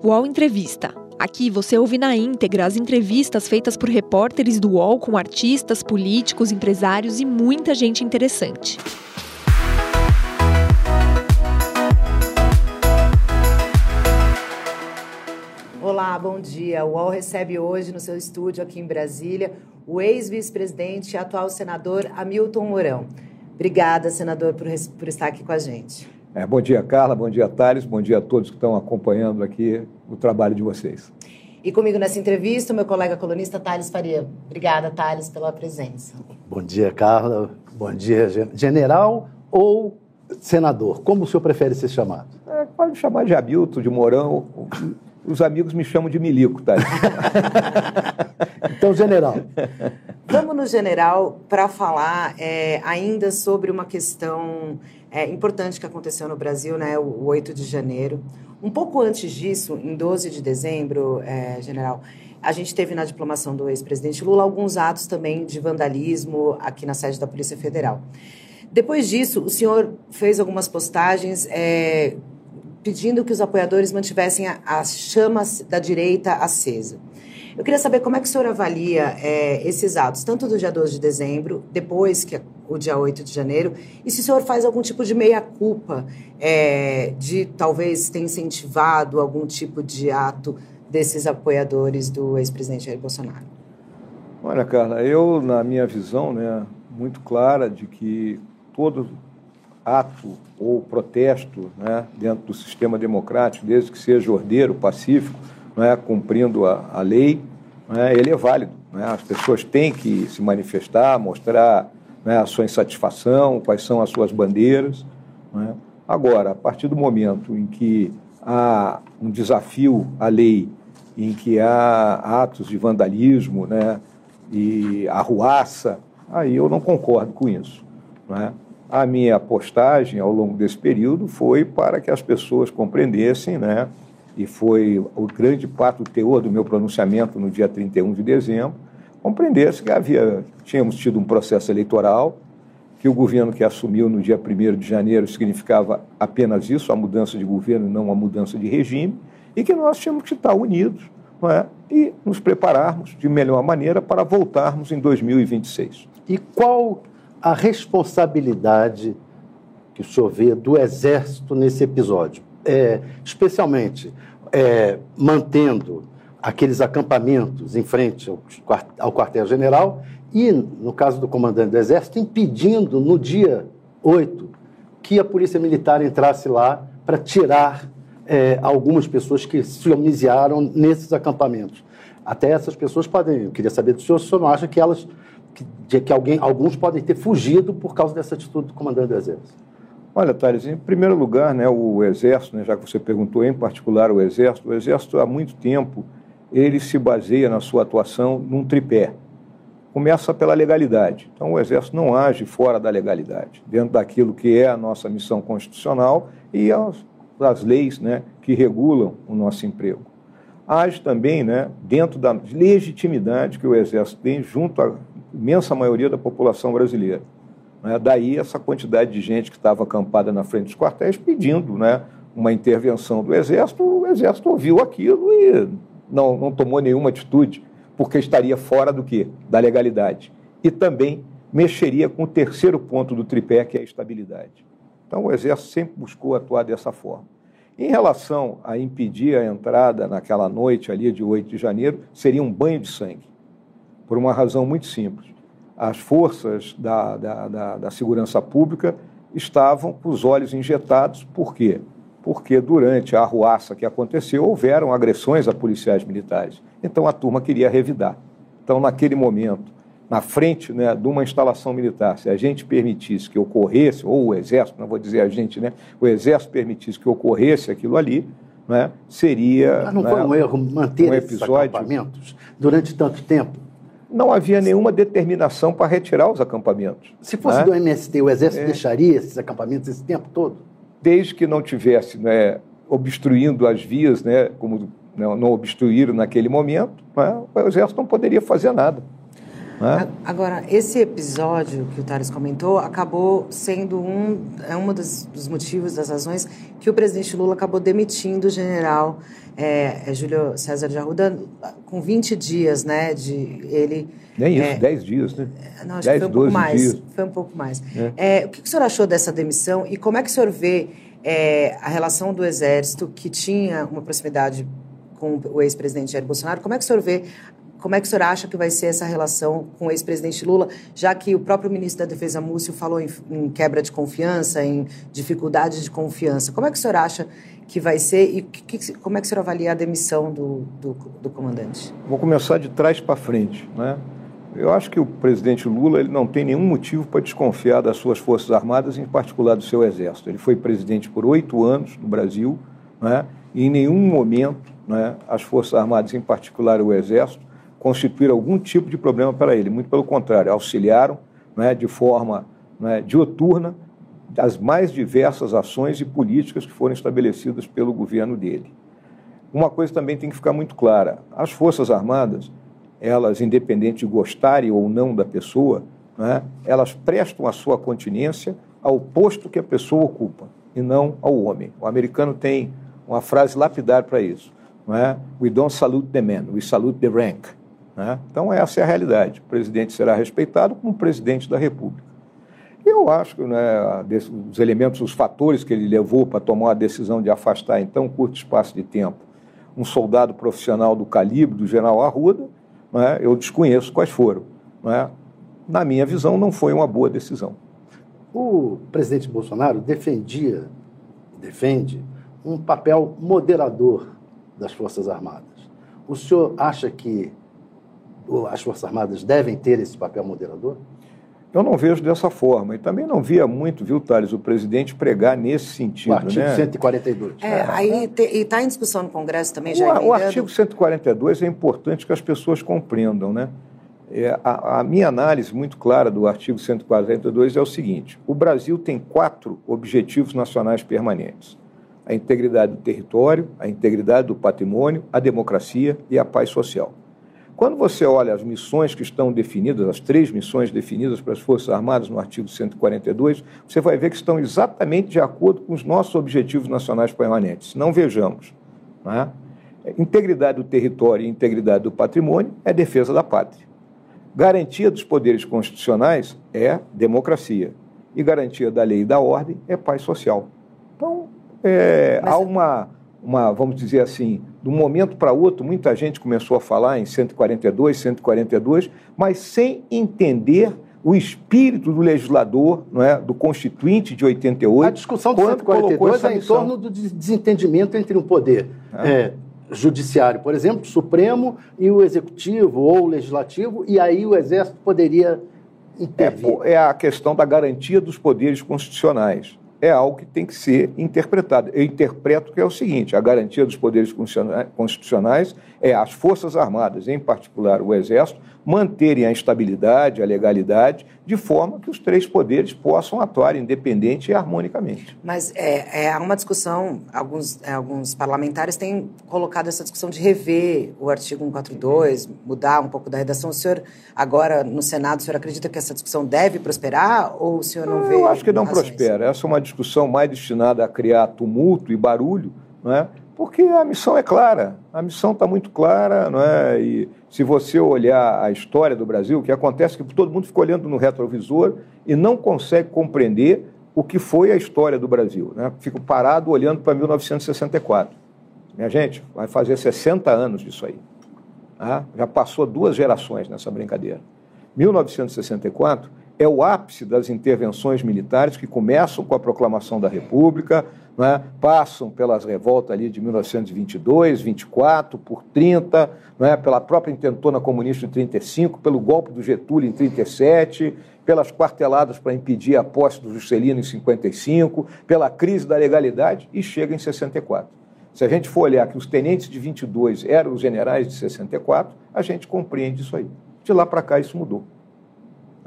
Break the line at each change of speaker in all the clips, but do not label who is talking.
UOL Entrevista. Aqui você ouve na íntegra as entrevistas feitas por repórteres do UOL com artistas, políticos, empresários e muita gente interessante.
Olá, bom dia. O UOL recebe hoje no seu estúdio aqui em Brasília o ex-vice-presidente e atual senador Hamilton Mourão. Obrigada, senador, por, por estar aqui com a gente.
É, bom dia, Carla. Bom dia, Thales. Bom dia a todos que estão acompanhando aqui o trabalho de vocês.
E comigo nessa entrevista, o meu colega colunista Thales Faria. Obrigada, Thales, pela presença.
Bom dia, Carla. Bom dia, general ou senador? Como o senhor prefere ser chamado?
É, pode me chamar de Hamilton, de Mourão. Os amigos me chamam de Milico, Thales.
então, general.
Vamos no general para falar é, ainda sobre uma questão é, importante que aconteceu no Brasil, né, o 8 de janeiro. Um pouco antes disso, em 12 de dezembro, é, general, a gente teve na diplomação do ex-presidente Lula alguns atos também de vandalismo aqui na sede da Polícia Federal. Depois disso, o senhor fez algumas postagens é, pedindo que os apoiadores mantivessem as chamas da direita acesa. Eu queria saber como é que o senhor avalia é, esses atos, tanto do dia 12 de dezembro, depois que o dia 8 de janeiro, e se o senhor faz algum tipo de meia-culpa é, de talvez ter incentivado algum tipo de ato desses apoiadores do ex-presidente Jair Bolsonaro.
Olha, Carla, eu, na minha visão, né, muito clara de que todo ato ou protesto né, dentro do sistema democrático, desde que seja ordeiro, pacífico, é, cumprindo a, a lei, é, ele é válido. É? As pessoas têm que se manifestar, mostrar né, a sua insatisfação, quais são as suas bandeiras. É? Agora, a partir do momento em que há um desafio à lei, em que há atos de vandalismo né, e arruaça, aí eu não concordo com isso. A minha postagem ao longo desse período foi para que as pessoas compreendessem né, e foi o grande parte do teor do meu pronunciamento no dia 31 de dezembro, compreendesse que havia, tínhamos tido um processo eleitoral, que o governo que assumiu no dia 1 de janeiro significava apenas isso, a mudança de governo não a mudança de regime, e que nós tínhamos que estar unidos é? e nos prepararmos de melhor maneira para voltarmos em 2026.
E qual a responsabilidade que o senhor vê do Exército nesse episódio? É, especialmente é, mantendo aqueles acampamentos em frente ao, quartel-general e, no caso do comandante do Exército, impedindo no dia 8 que a Polícia Militar entrasse lá para tirar é, algumas pessoas que se homiciaram nesses acampamentos. Até essas pessoas podem, eu queria saber do senhor, se o senhor não acha que elas, que, que alguém, alguns podem ter fugido por causa dessa atitude do comandante do Exército?
Olha, Thales, em primeiro lugar, né, o Exército, né, já que você perguntou em particular o Exército, o Exército há muito tempo ele se baseia na sua atuação num tripé. Começa pela legalidade. Então, o Exército não age fora da legalidade, dentro daquilo que é a nossa missão constitucional e as, as leis né, que regulam o nosso emprego. Age também né, dentro da legitimidade que o Exército tem junto à imensa maioria da população brasileira. Né? Daí essa quantidade de gente que estava acampada na frente dos quartéis pedindo né, uma intervenção do Exército. O Exército ouviu aquilo e não, não tomou nenhuma atitude, porque estaria fora do quê? Da legalidade. E também mexeria com o terceiro ponto do tripé, que é a estabilidade. Então o Exército sempre buscou atuar dessa forma. Em relação a impedir a entrada naquela noite ali de 8 de janeiro, seria um banho de sangue, por uma razão muito simples as forças da, da, da, da segurança pública estavam com os olhos injetados. Por quê? Porque durante a arruaça que aconteceu, houveram agressões a policiais militares. Então a turma queria revidar. Então, naquele momento, na frente né, de uma instalação militar, se a gente permitisse que ocorresse, ou o Exército, não vou dizer a gente, né, o Exército permitisse que ocorresse aquilo ali, né, seria.
Mas não né, foi um erro manter um episódio... esses acampamentos durante tanto tempo?
Não havia nenhuma determinação para retirar os acampamentos.
Se fosse né? do MST, o Exército é. deixaria esses acampamentos esse tempo todo?
Desde que não tivesse né, obstruindo as vias, né, como não, não obstruíram naquele momento, né, o Exército não poderia fazer nada. Né?
Agora, esse episódio que o Thales comentou acabou sendo um, é um dos, dos motivos, das razões que o presidente Lula acabou demitindo o general é, é Júlio César de Arruda com 20 dias, né, de ele...
Nem isso, é, 10 dias, né?
Não, acho 10, que foi um pouco mais. Dias. Foi um pouco mais. É. O que o senhor achou dessa demissão e como é que o senhor vê a relação do Exército, que tinha uma proximidade com o ex-presidente Jair Bolsonaro, como é que o senhor vê como é que o senhor acha que vai ser essa relação com o ex-presidente Lula, já que o próprio ministro da Defesa, Múcio, falou em, em, quebra de confiança, em dificuldade de confiança? Como é que o senhor acha que vai ser e que, como é que o senhor avalia a demissão do, do, do comandante?
Vou começar de trás para frente. Né? Eu acho que o presidente Lula ele não tem nenhum motivo para desconfiar das suas Forças Armadas, em particular do seu Exército. Ele foi presidente por oito anos no Brasil né? e em nenhum momento né, as Forças Armadas, em particular o Exército, constituir algum tipo de problema para ele. Muito pelo contrário, auxiliaram né, de forma né, dioturna as mais diversas ações e políticas que foram estabelecidas pelo governo dele. Uma coisa também tem que ficar muito clara: as Forças Armadas, elas, independente de gostarem ou não da pessoa, né, elas prestam a sua continência ao posto que a pessoa ocupa e não ao homem. O americano tem uma frase lapidar para isso. É? We don't salute the man, we salute the rank. Né? Então, essa é a realidade. O presidente será respeitado como presidente da República. Eu acho que né, os elementos, os fatores que ele levou para tomar a decisão de afastar em tão curto espaço de tempo um soldado profissional do calibre do general Arruda, né, eu desconheço quais foram. Né? Na minha visão, não foi uma boa decisão.
O presidente Bolsonaro defendia, defende, um papel moderador das Forças Armadas. O senhor acha que as Forças Armadas devem ter esse papel moderador?
Eu não vejo dessa forma. E também não via muito, viu, Thales, o presidente pregar nesse sentido. O
artigo
né?
142.
É, é aí está em discussão no Congresso também, já
O, o artigo 142 é importante que as pessoas compreendam, né? É, a, a, minha análise muito clara do artigo 142 é o seguinte: o Brasil tem quatro objetivos nacionais permanentes: a integridade do território, a integridade do patrimônio, a democracia e a paz social. Quando você olha as missões que estão definidas, as três missões definidas para as Forças Armadas no artigo 142, você vai ver que estão exatamente de acordo com os nossos objetivos nacionais permanentes. Não vejamos. Não é? Integridade do território e integridade do patrimônio é defesa da pátria. Garantia dos poderes constitucionais é democracia. E garantia da lei e da ordem é paz social. Então, é, Mas... há uma uma, vamos dizer assim, de um momento para outro, muita gente começou a falar em 142, 142, mas sem entender o espírito do legislador, não é, do constituinte de 88. A
discussão do 142 é em torno do desentendimento entre o poder é. É, judiciário, por exemplo, Supremo e o executivo ou o legislativo, e aí o exército poderia intervir.
É, é a questão da garantia dos poderes constitucionais é algo que tem que ser interpretado. Eu interpreto que é o seguinte: a garantia dos poderes constitucionais é as Forças Armadas, em particular o Exército, manterem a estabilidade, a legalidade, de forma que os três poderes possam atuar independente e harmonicamente.
Mas é, é uma discussão, alguns, é, alguns parlamentares têm colocado essa discussão de rever o artigo 142, mudar um pouco da redação. O senhor, agora no Senado, o senhor acredita que essa discussão deve prosperar ou o senhor não, não vê?
Eu acho que não razões? prospera. Essa é uma discussão mais destinada a criar tumulto e barulho, não é? Porque a missão é clara, a missão está muito clara, não é? E se você olhar a história do Brasil, o que acontece é que todo mundo fica olhando no retrovisor e não consegue compreender o que foi a história do Brasil, né? Fico parado olhando para 1964. Minha gente, vai fazer 60 anos disso aí. Tá? Já passou duas gerações nessa brincadeira. 1964 é o ápice das intervenções militares que começam com a proclamação da República, é? passam pelas revoltas ali de 1922, 24, por 30, é? pela própria intentona comunista em 35, pelo golpe do Getúlio em 37, pelas quarteladas para impedir a posse do Juscelino em 55, pela crise da legalidade e chega em 64. Se a gente for olhar que os tenentes de 22 eram os generais de 64, a gente compreende isso aí. De lá para cá isso mudou.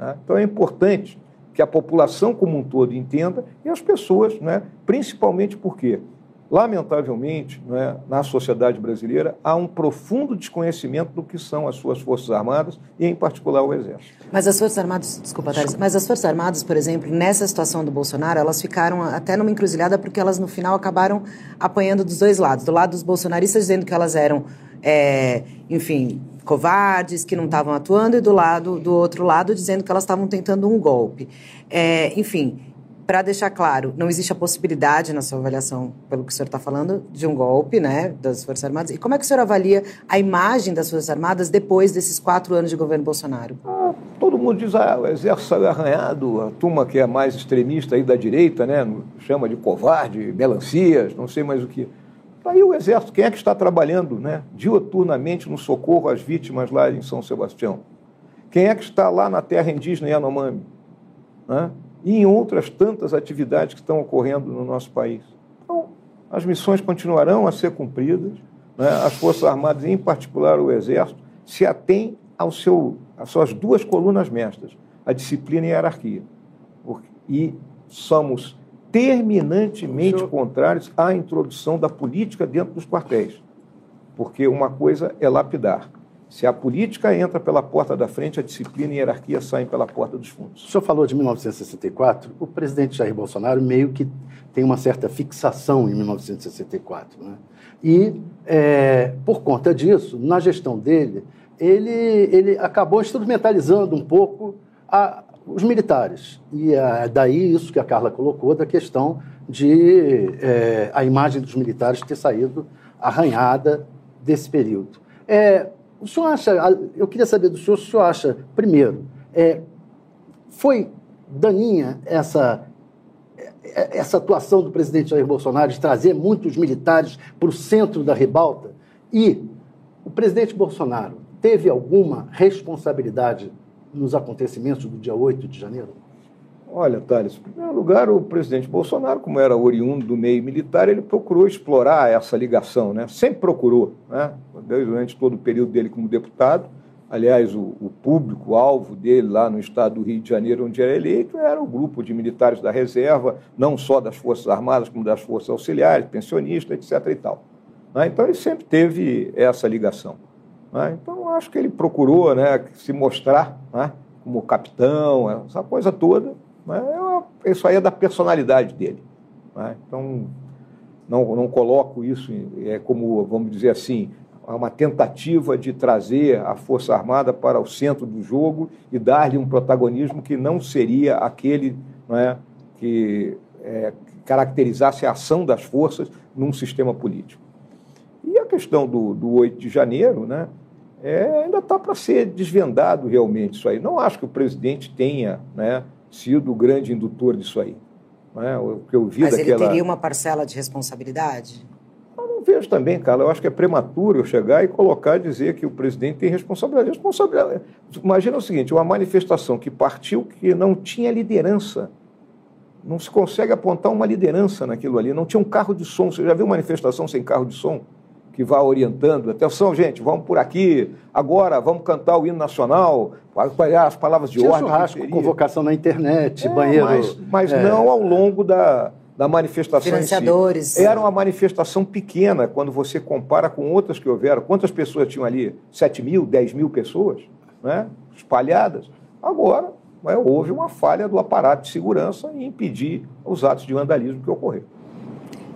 Né? Então é importante que a população como um todo entenda e as pessoas, né? principalmente porque lamentavelmente, é, na sociedade brasileira, há um profundo desconhecimento do que são as suas Forças Armadas e, em particular, o Exército.
Mas as Forças Armadas, desculpa, Thales, mas as Forças Armadas, por exemplo, nessa situação do Bolsonaro, elas ficaram até numa encruzilhada porque elas, no final, acabaram apanhando dos dois lados. Do lado dos bolsonaristas, dizendo que elas eram, é, enfim, covardes, que não estavam atuando, e do lado do outro lado, dizendo que elas estavam tentando um golpe. É, enfim para deixar claro, não existe a possibilidade, na sua avaliação, pelo que o senhor está falando, de um golpe né, das Forças Armadas. E como é que o senhor avalia a imagem das Forças Armadas depois desses quatro anos de governo Bolsonaro?
Ah, todo mundo diz, ah, o exército saiu arranhado, a turma que é mais extremista aí da direita, né, chama de covarde, melancias, não sei mais o que. Aí o exército, quem é que está trabalhando né, dioturnamente no socorro às vítimas lá em São Sebastião? Quem é que está lá na terra indígena Yanomami? Né? e em outras tantas atividades que estão ocorrendo no nosso país. Então, as missões continuarão a ser cumpridas, né? as Forças Armadas, em particular o Exército, se atém ao seu, às suas duas colunas mestras, a disciplina e a hierarquia. E somos terminantemente senhor... contrários à introdução da política dentro dos quartéis, porque uma coisa é lapidar, se a política entra pela porta da frente, a disciplina e a hierarquia saem pela porta dos fundos.
O senhor falou de 1964. O presidente Jair Bolsonaro meio que tem uma certa fixação em 1964. Né? E, é, por conta disso, na gestão dele, ele, ele acabou instrumentalizando um pouco a, os militares. E é, daí isso que a Carla colocou da questão de é, a imagem dos militares ter saído arranhada desse período. É, o senhor acha, eu queria saber do senhor, se o senhor acha, primeiro, é, foi daninha essa, essa atuação do presidente Jair Bolsonaro de trazer muitos militares para o centro da ribalta? E o presidente Bolsonaro teve alguma responsabilidade nos acontecimentos do dia 8 de janeiro?
Olha, Thales, em primeiro lugar, o presidente Bolsonaro, como era oriundo do meio militar, ele procurou explorar essa ligação, né? sempre procurou, né? durante todo o período dele como deputado. Aliás, o, o público alvo dele lá no estado do Rio de Janeiro, onde era eleito, era o grupo de militares da reserva, não só das Forças Armadas, como das Forças Auxiliares, pensionistas, etc. E tal. Né? Então, ele sempre teve essa ligação. Né? Acho que ele procurou né, se mostrar né, como capitão, essa coisa toda, é isso aí é da personalidade dele. Né? Então, não, não coloco isso é como, vamos dizer assim, uma tentativa de trazer a Força Armada para o centro do jogo e dar-lhe um protagonismo que não seria aquele não é, que é, caracterizasse a ação das forças num sistema político. E a questão do, do 8 de janeiro, né, é, ainda está para ser desvendado realmente isso aí. Não acho que o presidente tenha né, sido o grande indutor disso aí.
É? O que eu vi Mas daquela... ele teria uma parcela de responsabilidade?
Eu não vejo também, Carla. Eu acho que é prematuro eu chegar e colocar dizer que o presidente tem responsabilidade. responsabilidade. Imagina o seguinte: uma manifestação que partiu que não tinha liderança. Não se consegue apontar uma liderança naquilo ali. Não tinha um carro de som. Você já viu manifestação sem carro de som? Que vá orientando. Atenção, gente, vamos por aqui. Agora vamos cantar o hino nacional, as palavras de Tinha ordem.
Churrasco, convocação na internet, é, banheiro.
Mas, mas é. não ao longo da, da manifestação.
Financiadores.
Si. Era uma manifestação pequena quando você compara com outras que houveram. Quantas pessoas tinham ali? 7 mil, 10 mil pessoas né? espalhadas. Agora, houve uma falha do aparato de segurança em impedir os atos de vandalismo que ocorreram.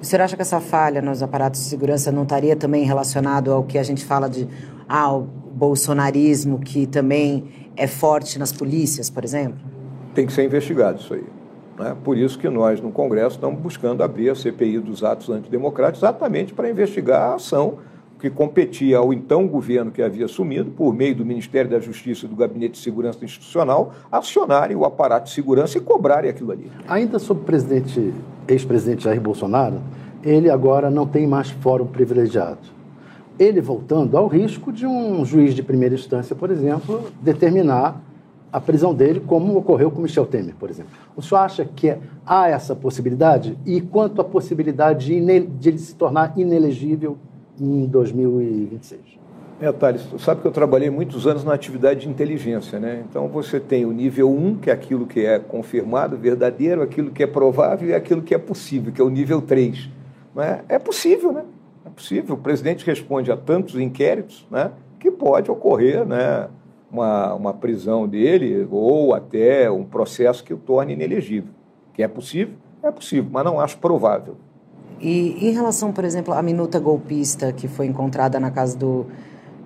O senhor acha que essa falha nos aparatos de segurança não estaria também relacionado ao que a gente fala de ah, o bolsonarismo, que também é forte nas polícias, por exemplo?
Tem que ser investigado isso aí. Né? Por isso que nós, no Congresso, estamos buscando abrir a CPI dos atos antidemocráticos exatamente para investigar a ação que competia ao então governo que havia assumido, por meio do Ministério da Justiça e do Gabinete de Segurança Institucional, acionarem o aparato de segurança e cobrarem aquilo ali.
Ainda sobre o presidente, ex-presidente Jair Bolsonaro, ele agora não tem mais fórum privilegiado. Ele voltando ao risco de um juiz de primeira instância, por exemplo, determinar a prisão dele, como ocorreu com Michel Temer, por exemplo. O senhor acha que há essa possibilidade? E quanto à possibilidade de, ele se tornar inelegível em 2026.
É, Thales, sabe que eu trabalhei muitos anos na atividade de inteligência, né? Então você tem o nível 1, que é aquilo que é confirmado, verdadeiro, aquilo que é provável e aquilo que é possível, que é o nível 3. né? é possível, né? É possível. O presidente responde a tantos inquéritos né, que pode ocorrer né, uma, uma prisão dele ou até um processo que o torne inelegível. Que é possível? É possível, mas não acho provável.
E em relação, por exemplo, à minuta golpista que foi encontrada na casa do,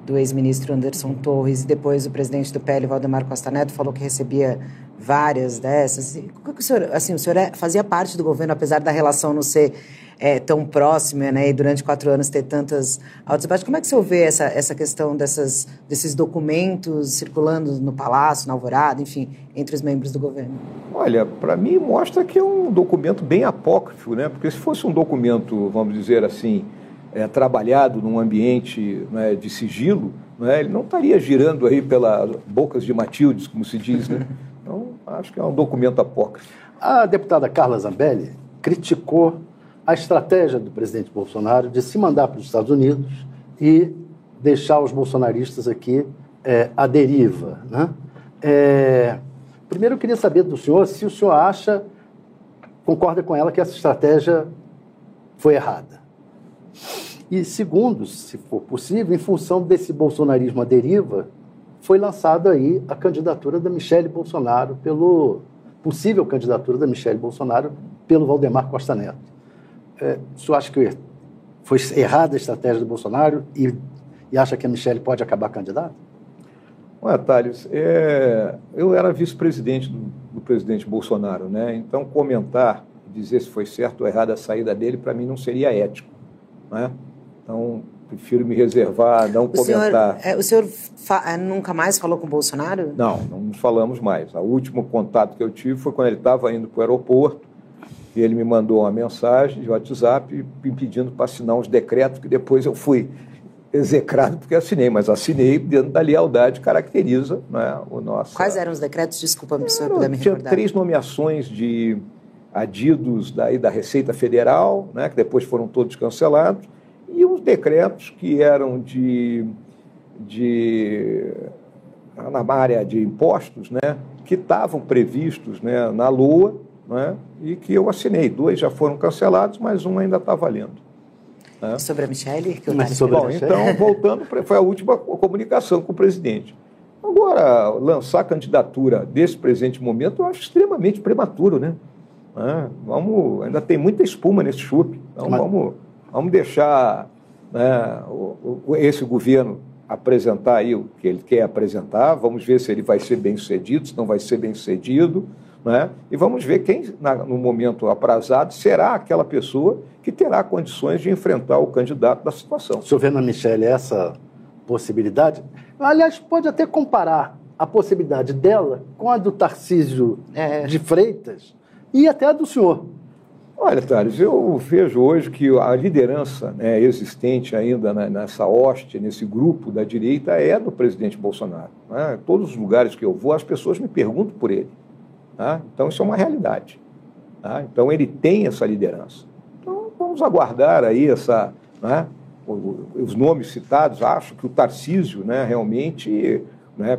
do ex-ministro Anderson Torres, e depois o presidente do PL, Valdemar Costa Neto, falou que recebia várias dessas. O senhor, assim, o senhor é, fazia parte do governo, apesar da relação não ser é, tão próxima, né, e durante quatro anos ter tantas altas e baixas. Como é que o senhor vê essa, essa questão dessas, desses documentos circulando no Palácio, na Alvorada, enfim, entre os membros do governo?
Olha, para mim mostra que é um documento bem apócrifo, né? Porque se fosse um documento, vamos dizer assim, é, trabalhado num ambiente né, de sigilo, né, ele não estaria girando aí pelas bocas de Matildes, como se diz, né? Então, acho que é um documento apócrifo.
A deputada Carla Zambelli criticou a estratégia do presidente Bolsonaro de se mandar para os Estados Unidos e deixar os bolsonaristas aqui é, à deriva. Né? É, primeiro, eu queria saber do senhor se o senhor acha, concorda com ela, que essa estratégia foi errada. E segundo, se for possível, em função desse bolsonarismo à deriva, foi lançada aí a candidatura da Michele Bolsonaro pelo possível candidatura da Michele Bolsonaro pelo Valdemar Costa Neto. É, o senhor acha que foi errada a estratégia do Bolsonaro e, e acha que a Michelle pode acabar candidata?
Olha, Thales, é, eu era vice-presidente do, do, presidente Bolsonaro, né? então comentar, dizer se foi certo ou errada a saída dele, para mim não seria ético. Né? Então, prefiro me reservar, não o comentar.
Senhor, é, o senhor é, nunca mais falou com o Bolsonaro?
Não, não nos falamos mais. O último contato que eu tive foi quando ele estava indo para o aeroporto, ele me mandou uma mensagem de WhatsApp me pedindo para assinar uns decretos que depois eu fui execrado porque assinei, mas assinei dentro da lealdade que caracteriza né, o nosso.
Quais eram os decretos? Desculpa, o senhor puder me
tinha
recordar.
três nomeações de adidos daí da Receita Federal, né, que depois foram todos cancelados, e uns decretos que eram de, de na área de impostos, né, que estavam previstos né, na Lua né, e que eu assinei. Dois já foram cancelados, mas um ainda está valendo.
Né? Sobre a Michelle? Que
Mas sobre Bom, então, voltando, foi a última comunicação com o presidente. Agora, lançar a candidatura desse presente momento, eu acho extremamente prematuro, né? É, vamos, ainda tem muita espuma nesse chupe. Então, Mas... vamos, vamos deixar né, o, o, esse governo apresentar aí o que ele quer apresentar. Vamos ver se ele vai ser bem sucedido, se não vai ser bem sucedido. Né? E vamos ver quem, na, no momento aprazado, será aquela pessoa que terá condições de enfrentar o candidato da situação.
O senhor vê na Michelle essa possibilidade? Aliás, pode até comparar a possibilidade dela com a do Tarcísio é. de Freitas e até a do senhor.
Olha, Thales, eu vejo hoje que a liderança né, existente ainda nessa hoste, nesse grupo da direita, é do presidente Bolsonaro. Né? Todos os lugares que eu vou, as pessoas me perguntam por ele. Tá? Então, isso é uma realidade. Tá? Então, ele tem essa liderança. Então, vamos aguardar aí essa, né, os nomes citados. Acho que o Tarcísio, né, realmente, né,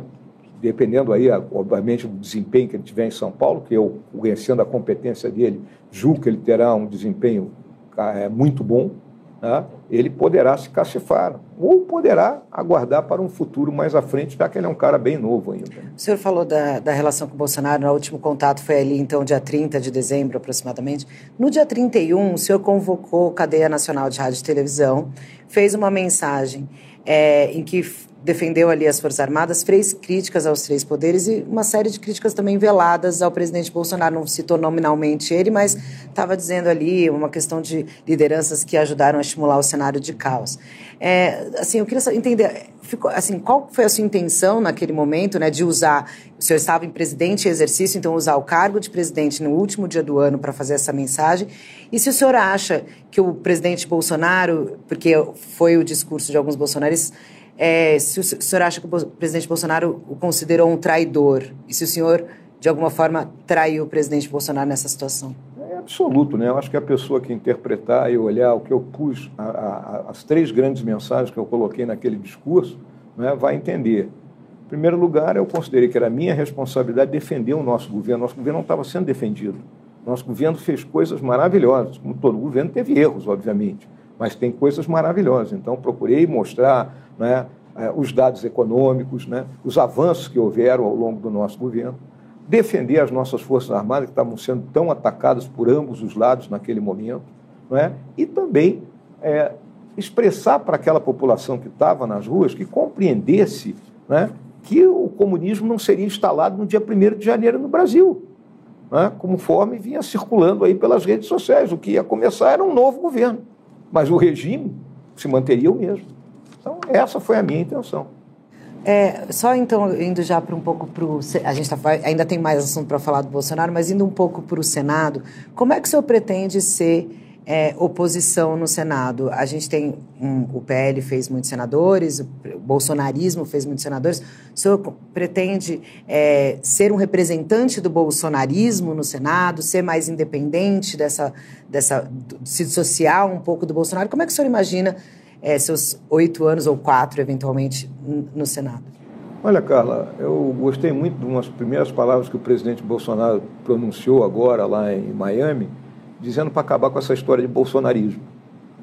dependendo aí, obviamente, do desempenho que ele tiver em São Paulo, que eu, conhecendo a competência dele, julgo que ele terá um desempenho é, muito bom, né, ele poderá se cacifar ou poderá aguardar para um futuro mais à frente, já que ele é um cara bem novo ainda.
O senhor falou da, da relação com o Bolsonaro, no último contato foi ali, então, dia 30 de dezembro, aproximadamente. No dia 31, o senhor convocou Cadeia Nacional de Rádio e Televisão, fez uma mensagem é, em que defendeu ali as Forças Armadas, fez críticas aos três poderes e uma série de críticas também veladas ao presidente Bolsonaro. Não citou nominalmente ele, mas estava dizendo ali uma questão de lideranças que ajudaram a estimular o cenário de caos. É, assim, eu queria entender, ficou, assim, qual foi a sua intenção naquele momento, né, de usar, o senhor estava em presidente em exercício, então usar o cargo de presidente no último dia do ano para fazer essa mensagem, e se o senhor acha que o presidente Bolsonaro, porque foi o discurso de alguns bolsonaristas, é, se o senhor acha que o presidente Bolsonaro o considerou um traidor e se o senhor, de alguma forma, traiu o presidente Bolsonaro nessa situação.
É absoluto, né? Eu acho que a pessoa que interpretar e olhar o que eu pus, a, a, as três grandes mensagens que eu coloquei naquele discurso, né, vai entender. Em primeiro lugar, eu considerei que era minha responsabilidade defender o nosso governo. Nosso governo não estava sendo defendido. Nosso governo fez coisas maravilhosas, como todo governo teve erros, obviamente, mas tem coisas maravilhosas. Então, procurei mostrar né, eh, os dados econômicos, né, os avanços que houveram ao longo do nosso governo, defender as nossas Forças Armadas, que estavam sendo tão atacadas por ambos os lados naquele momento, né, e também é, expressar para aquela população que estava nas ruas que compreendesse né, que o comunismo não seria instalado no dia 1 de janeiro no Brasil, né, conforme vinha circulando aí pelas redes sociais. O que ia começar era um novo governo, mas o regime se manteria o mesmo. Essa foi a minha intenção.
É, só então, indo já para um pouco para o. A gente tá, ainda tem mais assunto para falar do Bolsonaro, mas indo um pouco para o Senado, como é que o senhor pretende ser é, oposição no Senado. A gente tem um, o PL fez muitos senadores, o bolsonarismo fez muitos senadores. O senhor pretende é, ser um representante do bolsonarismo no Senado, ser mais independente dessa, dessa se dissociar um pouco do Bolsonaro? Como é que o senhor imagina é, seus oito anos ou quatro, eventualmente, no Senado?
Olha, Carla, eu gostei muito de umas primeiras palavras que o presidente Bolsonaro pronunciou agora lá em Miami dizendo para acabar com essa história de bolsonarismo.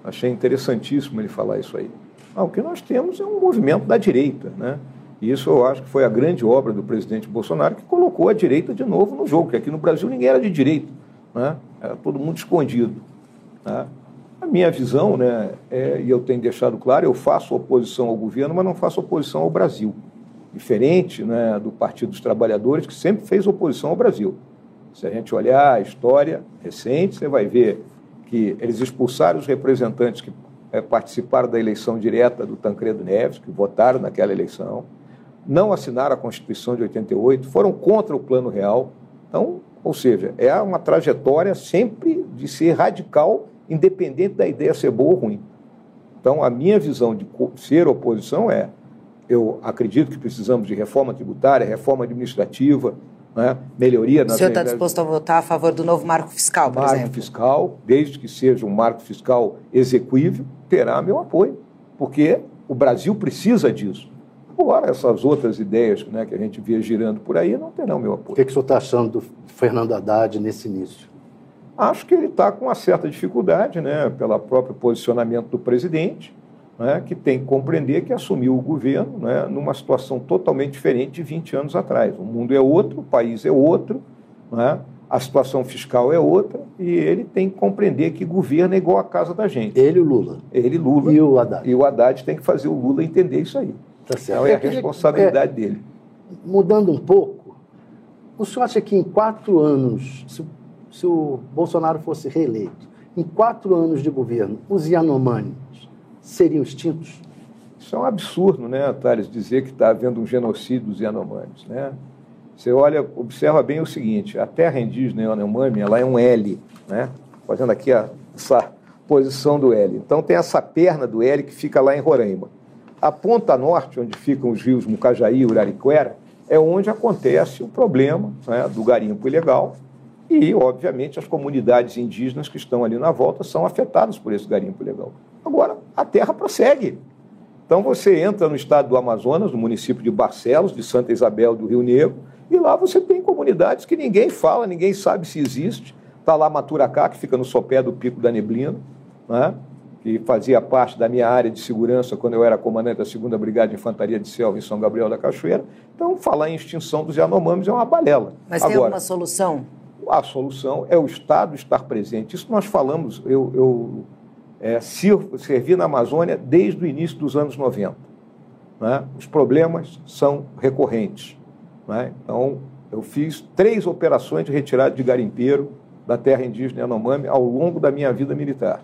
Achei interessantíssimo ele falar isso aí. Ah, o que nós temos é um movimento da direita, né? E isso eu acho que foi a grande obra do presidente Bolsonaro que colocou a direita de novo no jogo, porque aqui no Brasil ninguém era de direita, né? era todo mundo escondido. Né? Minha visão, né, é, e eu tenho deixado claro, eu faço oposição ao governo, mas não faço oposição ao Brasil. Diferente né, do Partido dos Trabalhadores, que sempre fez oposição ao Brasil. Se a gente olhar a história recente, você vai ver que eles expulsaram os representantes que é, participaram da eleição direta do Tancredo Neves, que votaram naquela eleição, não assinaram a Constituição de 88, foram contra o Plano Real. Então, ou seja, é uma trajetória sempre de ser radical, independente da ideia ser boa ou ruim. Então, a minha visão de ser oposição é: eu acredito que precisamos de reforma tributária, reforma administrativa, né? melhoria
nas... O senhor está disposto a votar a favor do novo marco fiscal, por
marco
exemplo?
Marco fiscal, desde que seja um marco fiscal execuível, terá meu apoio, porque o Brasil precisa disso. Agora, essas outras ideias né, que a gente via girando por aí não terão meu apoio. O
que, que o senhor está achando do Fernando Haddad nesse início?
Acho que ele está com uma certa dificuldade, né, pelo próprio posicionamento do presidente, né, que tem que compreender que assumiu o governo né, numa situação totalmente diferente de 20 anos atrás. O mundo é outro, o país é outro, né, a situação fiscal é outra, e ele tem que compreender que governo é igual a casa da gente.
Ele e o Lula.
Ele Lula.
E o Haddad.
E o Haddad tem que fazer o Lula entender isso aí.
Tá certo.
Então é a responsabilidade é, dele.
Mudando um pouco, o senhor acha que em quatro anos, se, se o Bolsonaro fosse reeleito, em quatro anos de governo, os Yanomami seriam extintos?
Isso é um absurdo, né, Thales, dizer que está havendo um genocídio dos Yanomamis. Né? Você olha, observa bem o seguinte, a terra indígena Yanomami, ela é um L, né? fazendo aqui a, essa posição do L. Então tem essa perna do L que fica lá em Roraima. A ponta norte, onde ficam os rios Mucajaí e Urariquera, é onde acontece o problema né, do garimpo ilegal e, obviamente, as comunidades indígenas que estão ali na volta são afetadas por esse garimpo ilegal. Agora, a terra prossegue. Então, você entra no estado do Amazonas, no município de Barcelos, de Santa Isabel do Rio Negro, e lá você tem comunidades que ninguém fala, ninguém sabe se existe. Está lá Maturacá, que fica no sopé do Pico da Neblina, né? que fazia parte da minha área de segurança quando eu era comandante da 2 Brigada de Infantaria de Selva em São Gabriel da Cachoeira. Então, falar em extinção dos Yanomamis é uma balela.
Mas Agora, tem alguma solução?
A solução é o Estado estar presente. Isso nós falamos, eu, eu é, servir na Amazônia desde o início dos anos 90. Né? Os problemas são recorrentes. Né? Então, eu fiz três operações de retirada de garimpeiro da terra indígena Yanomami ao longo da minha vida militar.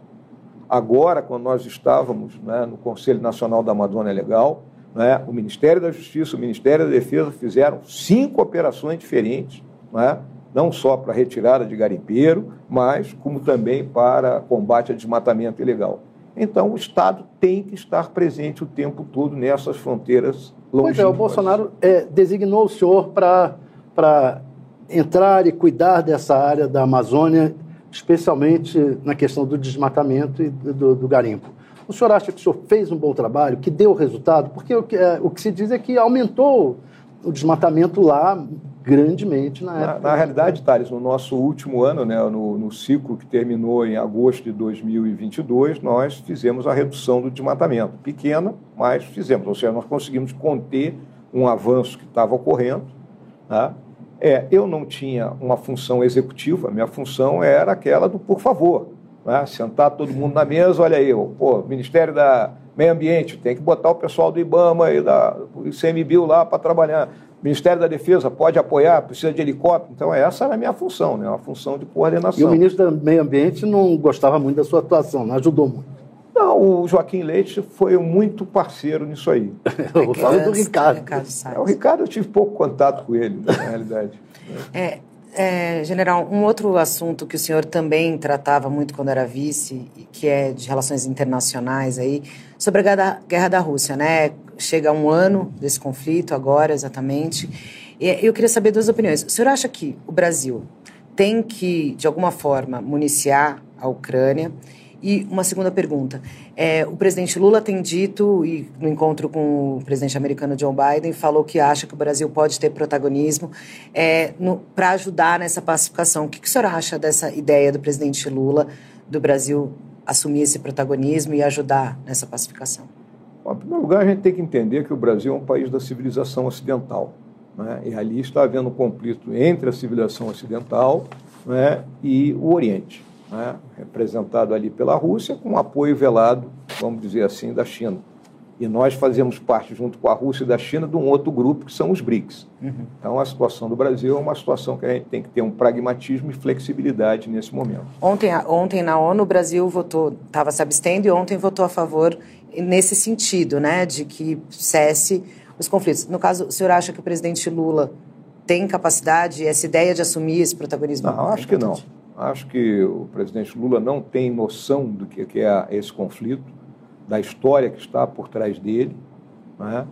Agora, quando nós estávamos né, no Conselho Nacional da Amazônia Legal, né, o Ministério da Justiça, o Ministério da Defesa fizeram cinco operações diferentes né, não só para retirada de garimpeiro, mas como também para combate a desmatamento ilegal. Então, o Estado tem que estar presente o tempo todo nessas fronteiras longínquas.
Pois é, o Bolsonaro é, designou o senhor para entrar e cuidar dessa área da Amazônia, especialmente na questão do desmatamento e do, do garimpo. O senhor acha que o senhor fez um bom trabalho, que deu resultado? Porque o que, é, o que se diz é que aumentou o desmatamento lá grandemente na
época.
Na,
na realidade, Thales, no nosso último ano, né, no, no, ciclo que terminou em agosto de 2022, nós fizemos a redução do desmatamento. Pequena, mas fizemos. Ou seja, nós conseguimos conter um avanço que estava ocorrendo. Tá? É, eu não tinha uma função executiva, minha função era aquela do por favor. Né? Sentar todo mundo na mesa, olha aí, pô, Ministério da Meio Ambiente, tem que botar o pessoal do IBAMA e da ICMBio lá para trabalhar. Ministério da Defesa pode apoiar, precisa de helicóptero. Então, essa era a minha função, né? uma função de coordenação.
E o ministro do Meio Ambiente não gostava muito da sua atuação, não ajudou muito.
Não, o Joaquim Leite foi muito parceiro nisso aí.
eu falo do Ricardo.
Ricardo é, o Ricardo eu tive pouco contato com ele, na realidade.
É, é, general, um outro assunto que o senhor também tratava muito quando era vice, que é de relações internacionais aí, sobre a guerra da Rússia, né? Chega um ano desse conflito agora, exatamente. E eu queria saber duas opiniões. O senhor acha que o Brasil tem que, de alguma forma, municiar a Ucrânia? E uma segunda pergunta. É, o presidente Lula tem dito, e no encontro com o presidente americano Joe Biden, falou que acha que o Brasil pode ter protagonismo é, para ajudar nessa pacificação. O que, que o senhor acha dessa ideia do presidente Lula do Brasil assumir esse protagonismo e ajudar nessa pacificação?
Bom, em primeiro lugar, a gente tem que entender que o Brasil é um país da civilização ocidental. Né? E ali está havendo um conflito entre a civilização ocidental né, e o Oriente né, representado ali pela Rússia, com apoio velado, vamos dizer assim, da China. E nós fazemos parte, junto com a Rússia e da China, de um outro grupo que são os BRICS. Uhum. Então, a situação do Brasil é uma situação que a gente tem que ter um pragmatismo e flexibilidade nesse momento.
Ontem, ontem na ONU, o Brasil votou, estava se abstendo e ontem votou a favor nesse sentido, né, de que cesse os conflitos. No caso, o senhor acha que o presidente Lula tem capacidade, essa ideia de assumir esse protagonismo?
Não, acho que não. Acho que o presidente Lula não tem noção do que é esse conflito, da história que está por trás dele. Né?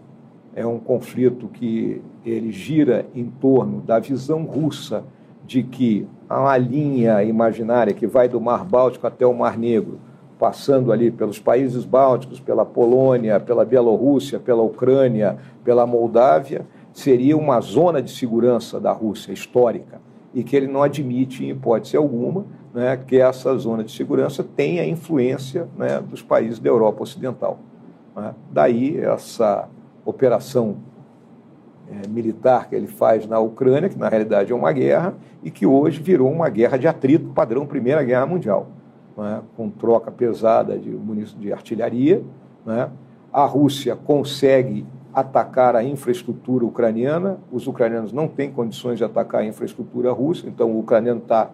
É um conflito que ele gira em torno da visão russa de que há uma linha imaginária que vai do Mar Báltico até o Mar Negro, passando ali pelos países bálticos, pela Polônia, pela Bielorrússia, pela Ucrânia, pela Moldávia, seria uma zona de segurança da Rússia histórica e que ele não admite, em hipótese alguma, né, que essa zona de segurança tenha influência né, dos países da Europa Ocidental. Né? Daí essa operação é, militar que ele faz na Ucrânia, que na realidade é uma guerra, e que hoje virou uma guerra de atrito padrão Primeira Guerra Mundial, né? com troca pesada de, de artilharia. Né? A Rússia consegue atacar a infraestrutura ucraniana. Os ucranianos não têm condições de atacar a infraestrutura russa, então o ucraniano está.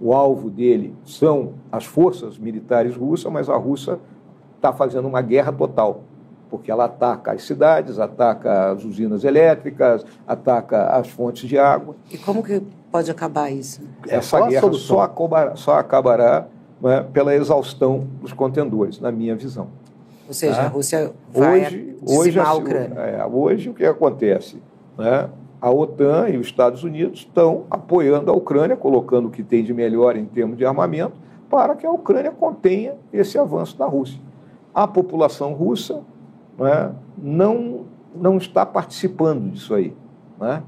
O alvo dele são as forças militares russas, mas a Rússia está fazendo uma guerra total, porque ela ataca as cidades, ataca as usinas elétricas, ataca as fontes de água.
E como que pode acabar isso?
Essa é guerra só acabará, só acabará né, pela exaustão dos contendores, na minha visão.
Ou seja, tá? a Rússia vai hoje, hoje a Ucrânia.
É, hoje o que acontece? Né? A OTAN e os Estados Unidos estão apoiando a Ucrânia, colocando o que tem de melhor em termos de armamento, para que a Ucrânia contenha esse avanço da Rússia. A população russa né, não, não está participando disso aí. Né?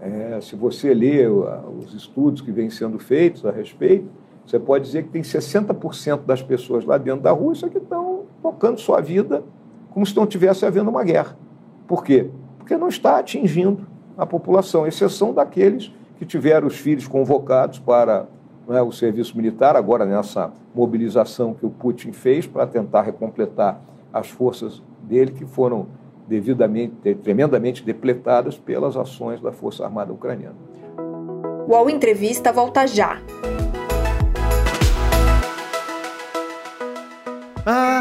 É, se você lê os estudos que vêm sendo feitos a respeito, você pode dizer que tem 60% das pessoas lá dentro da Rússia que estão tocando sua vida como se não tivesse havendo uma guerra. Por quê? Porque não está atingindo a população, exceção daqueles que tiveram os filhos convocados para é, o serviço militar, agora nessa mobilização que o Putin fez para tentar recompletar as forças dele, que foram devidamente, tremendamente depletadas pelas ações da Força Armada Ucraniana.
O UOL Entrevista volta já.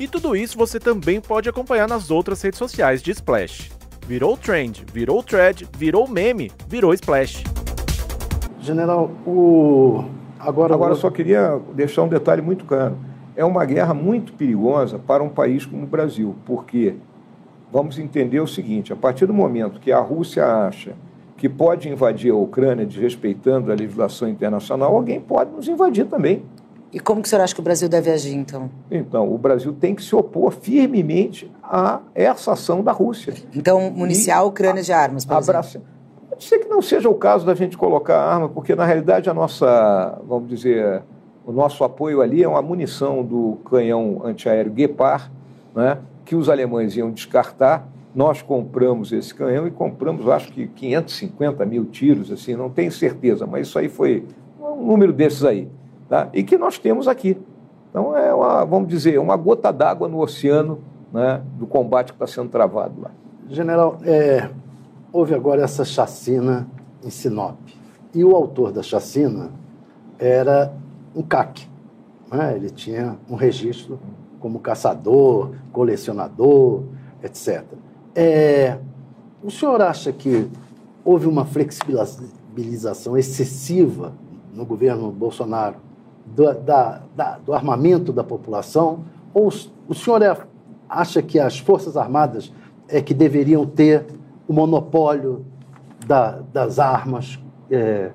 E tudo isso você também pode acompanhar nas outras redes sociais de Splash. Virou trend, virou thread, virou meme, virou Splash.
General, o
agora agora só queria deixar um detalhe muito claro. É uma guerra muito perigosa para um país como o Brasil, porque vamos entender o seguinte: a partir do momento que a Rússia acha que pode invadir a Ucrânia desrespeitando a legislação internacional, alguém pode nos invadir também.
E como que o senhor acha que o Brasil deve agir, então?
Então, o Brasil tem que se opor firmemente a essa ação da Rússia.
Então, municiar a Ucrânia de armas, por
abraça... exemplo? Pode ser que não seja o caso da gente colocar arma, porque, na realidade, a nossa, vamos dizer, o nosso apoio ali é uma munição do canhão antiaéreo Gepard, né, que os alemães iam descartar. Nós compramos esse canhão e compramos, acho que 550 mil tiros, assim, não tenho certeza, mas isso aí foi um número desses aí tá? e que nós temos aqui. Então, é uma, vamos dizer, uma gota d'água no oceano né, do combate que está sendo travado lá.
General, é, houve agora essa chacina em Sinop. E o autor da chacina era um CAC. Né? Ele tinha um registro como caçador, colecionador, etc. É, o senhor acha que houve uma flexibilização excessiva no governo Bolsonaro do, da, da, do armamento da população? Ou o senhor é, acha que as Forças Armadas é que deveriam ter o monopólio da, das armas é,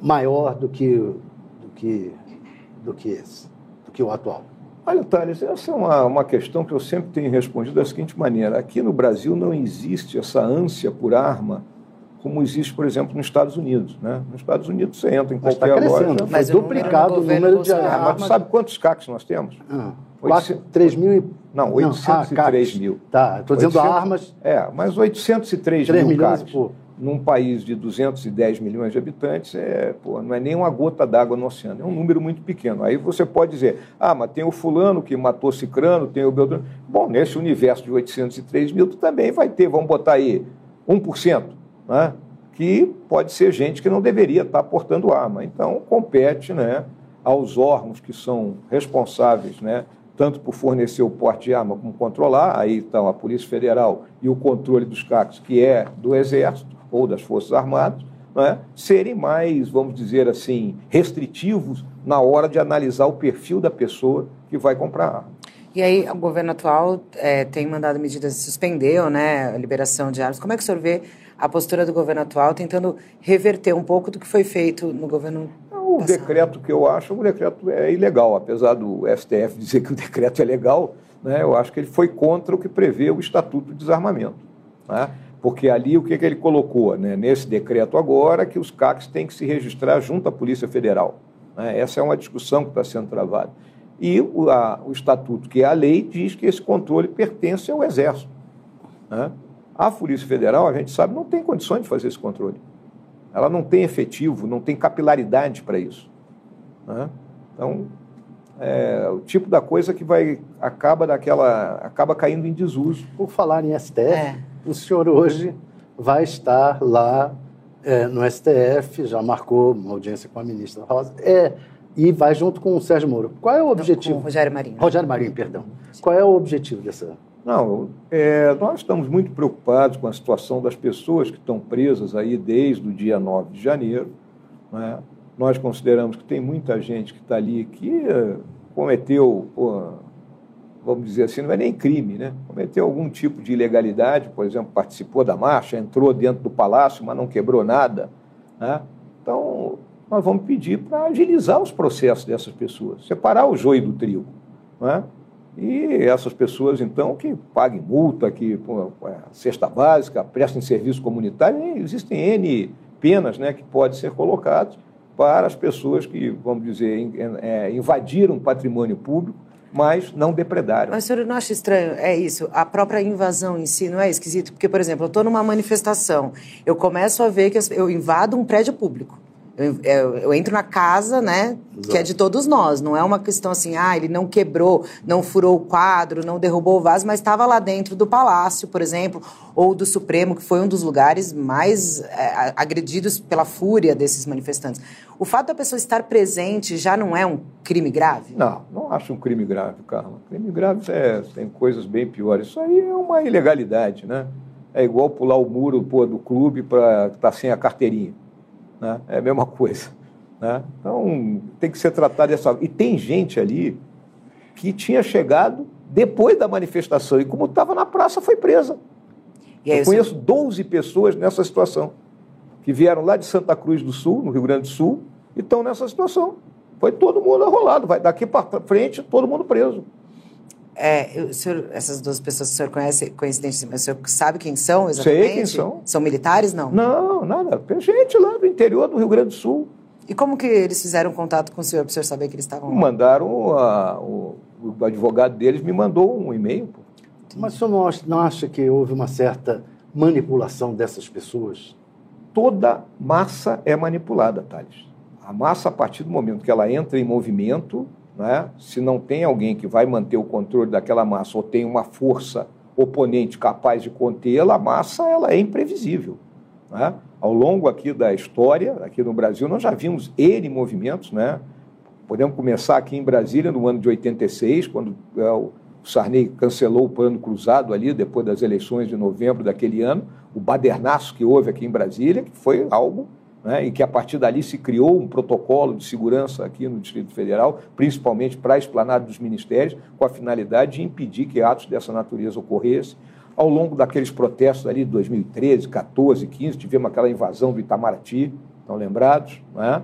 maior do que, do, que, do, que esse, do que o atual?
Olha, Thales, essa é uma, uma questão que eu sempre tenho respondido da seguinte maneira: aqui no Brasil não existe essa ânsia por arma como existe, por exemplo, nos Estados Unidos. Né? Nos Estados Unidos você entra em
mas
tá qualquer
tá
loja.
Mas duplicado o número de
armas. Mas sabe quantos CACs nós temos?
Ah, 3 mil e...
Não, 803 ah, mil.
Tá, estou dizendo 800, armas...
É, mas 803 3 mil CACs num país de 210 milhões de habitantes é, pô, não é nem uma gota d'água no oceano, é um número muito pequeno. Aí você pode dizer, ah, mas tem o fulano que matou Cicrano, tem o Beltrano. Bom, nesse universo de 803 mil, tu também vai ter, vamos botar aí, 1%. Né? que pode ser gente que não deveria estar portando arma. Então, compete né, aos órgãos que são responsáveis, né, tanto por fornecer o porte de arma como controlar, aí estão a Polícia Federal e o controle dos CACs, que é do Exército ou das Forças Armadas, né, serem mais, vamos dizer assim, restritivos na hora de analisar o perfil da pessoa que vai comprar arma.
E aí, o governo atual é, tem mandado medidas, suspendeu né, a liberação de armas. Como é que o senhor vê a postura do governo atual, tentando reverter um pouco do que foi feito no governo
o passado. decreto que eu acho, o decreto é ilegal, apesar do STF dizer que o decreto é legal, né, eu acho que ele foi contra o que prevê o Estatuto de Desarmamento. Né? Porque ali o que, que ele colocou né, nesse decreto agora, que os CACs têm que se registrar junto à Polícia Federal. Né? Essa é uma discussão que está sendo travada. E o, a, o Estatuto, que é a lei, diz que esse controle pertence ao Exército. Né? A Polícia Federal, a gente sabe, não tem condições de fazer esse controle. Ela não tem efetivo, não tem capilaridade para isso. Né? Então, é o tipo da coisa que vai acaba daquela acaba caindo em desuso.
Por falar em STF, é. o senhor hoje vai estar lá é, no STF, já marcou uma audiência com a ministra Rosa, é, e vai junto com o Sérgio Moro. Qual é o objetivo? Com
o Rogério Marinho.
Rogério Marinho, perdão. Qual é o objetivo dessa
não, é, nós estamos muito preocupados com a situação das pessoas que estão presas aí desde o dia 9 de janeiro. Né? Nós consideramos que tem muita gente que está ali que é, cometeu, vamos dizer assim, não é nem crime, né? Cometeu algum tipo de ilegalidade, por exemplo, participou da marcha, entrou dentro do palácio, mas não quebrou nada. Né? Então, nós vamos pedir para agilizar os processos dessas pessoas, separar o joio do trigo. Não é? E essas pessoas, então, que paguem multa, que pô, é, cesta básica, prestem serviço comunitário, existem N penas né, que podem ser colocadas para as pessoas que, vamos dizer, é, invadiram patrimônio público mas não depredaram.
Mas senhor não acha estranho? É isso, a própria invasão em si não é esquisito? Porque, por exemplo, eu estou numa manifestação, eu começo a ver que eu invado um prédio público. Eu, eu, eu, entro na casa, né, Exato. que é de todos nós. Não é uma questão assim, ah, ele não quebrou, não furou o quadro, não derrubou o vaso, mas estava lá dentro do palácio, por exemplo, ou do Supremo, que foi um dos lugares mais é, agredidos pela fúria desses manifestantes. O fato da pessoa estar presente já não é um crime grave?
Não, não acho um crime grave, Carla. Crime grave é, tem coisas bem piores. Isso aí é uma ilegalidade, né? É igual pular o muro pô, do clube para estar tá sem a carteirinha. Né? É a mesma coisa. Né? Então, tem que ser tratado dessa E tem gente ali que tinha chegado depois da manifestação e, como estava na praça, foi presa. Eu conheço 12 pessoas nessa situação, que vieram lá de Santa Cruz do Sul, no Rio Grande do Sul, e estão nessa situação. Foi todo mundo arrolado, vai daqui para frente, todo mundo preso.
É, o senhor, essas duas pessoas que o senhor conhece, coincidência, mas o senhor sabe quem são exatamente?
Sei quem são.
São militares, não?
Não, nada. Gente lá do interior do Rio Grande do Sul.
E como que eles fizeram contato com o senhor para o senhor saber que eles estavam lá?
Mandaram, a, o, o, advogado deles me mandou um e-mail.
Mas o senhor não acha, não acha que houve uma certa manipulação dessas pessoas?
Toda massa é manipulada, Thales. A massa, a partir do momento que ela entra em movimento, né? se não tem alguém que vai manter o controle daquela massa ou tem uma força oponente capaz de contê-la, a massa ela é imprevisível. Né? Ao longo aqui da história, aqui no Brasil, nós já vimos N movimentos. Né? Podemos começar aqui em Brasília, no ano de 86, quando é, o Sarney cancelou o plano cruzado ali, depois das eleições de novembro daquele ano, o badernaço que houve aqui em Brasília, que foi algo né, e que a partir dali se criou um protocolo de segurança aqui no Distrito Federal, principalmente para a esplanada dos ministérios, com a finalidade de impedir que atos dessa natureza ocorressem. Ao longo daqueles protestos ali de 2013, 14, 15, tivemos aquela invasão do Itamaraty, estão lembrados? Né?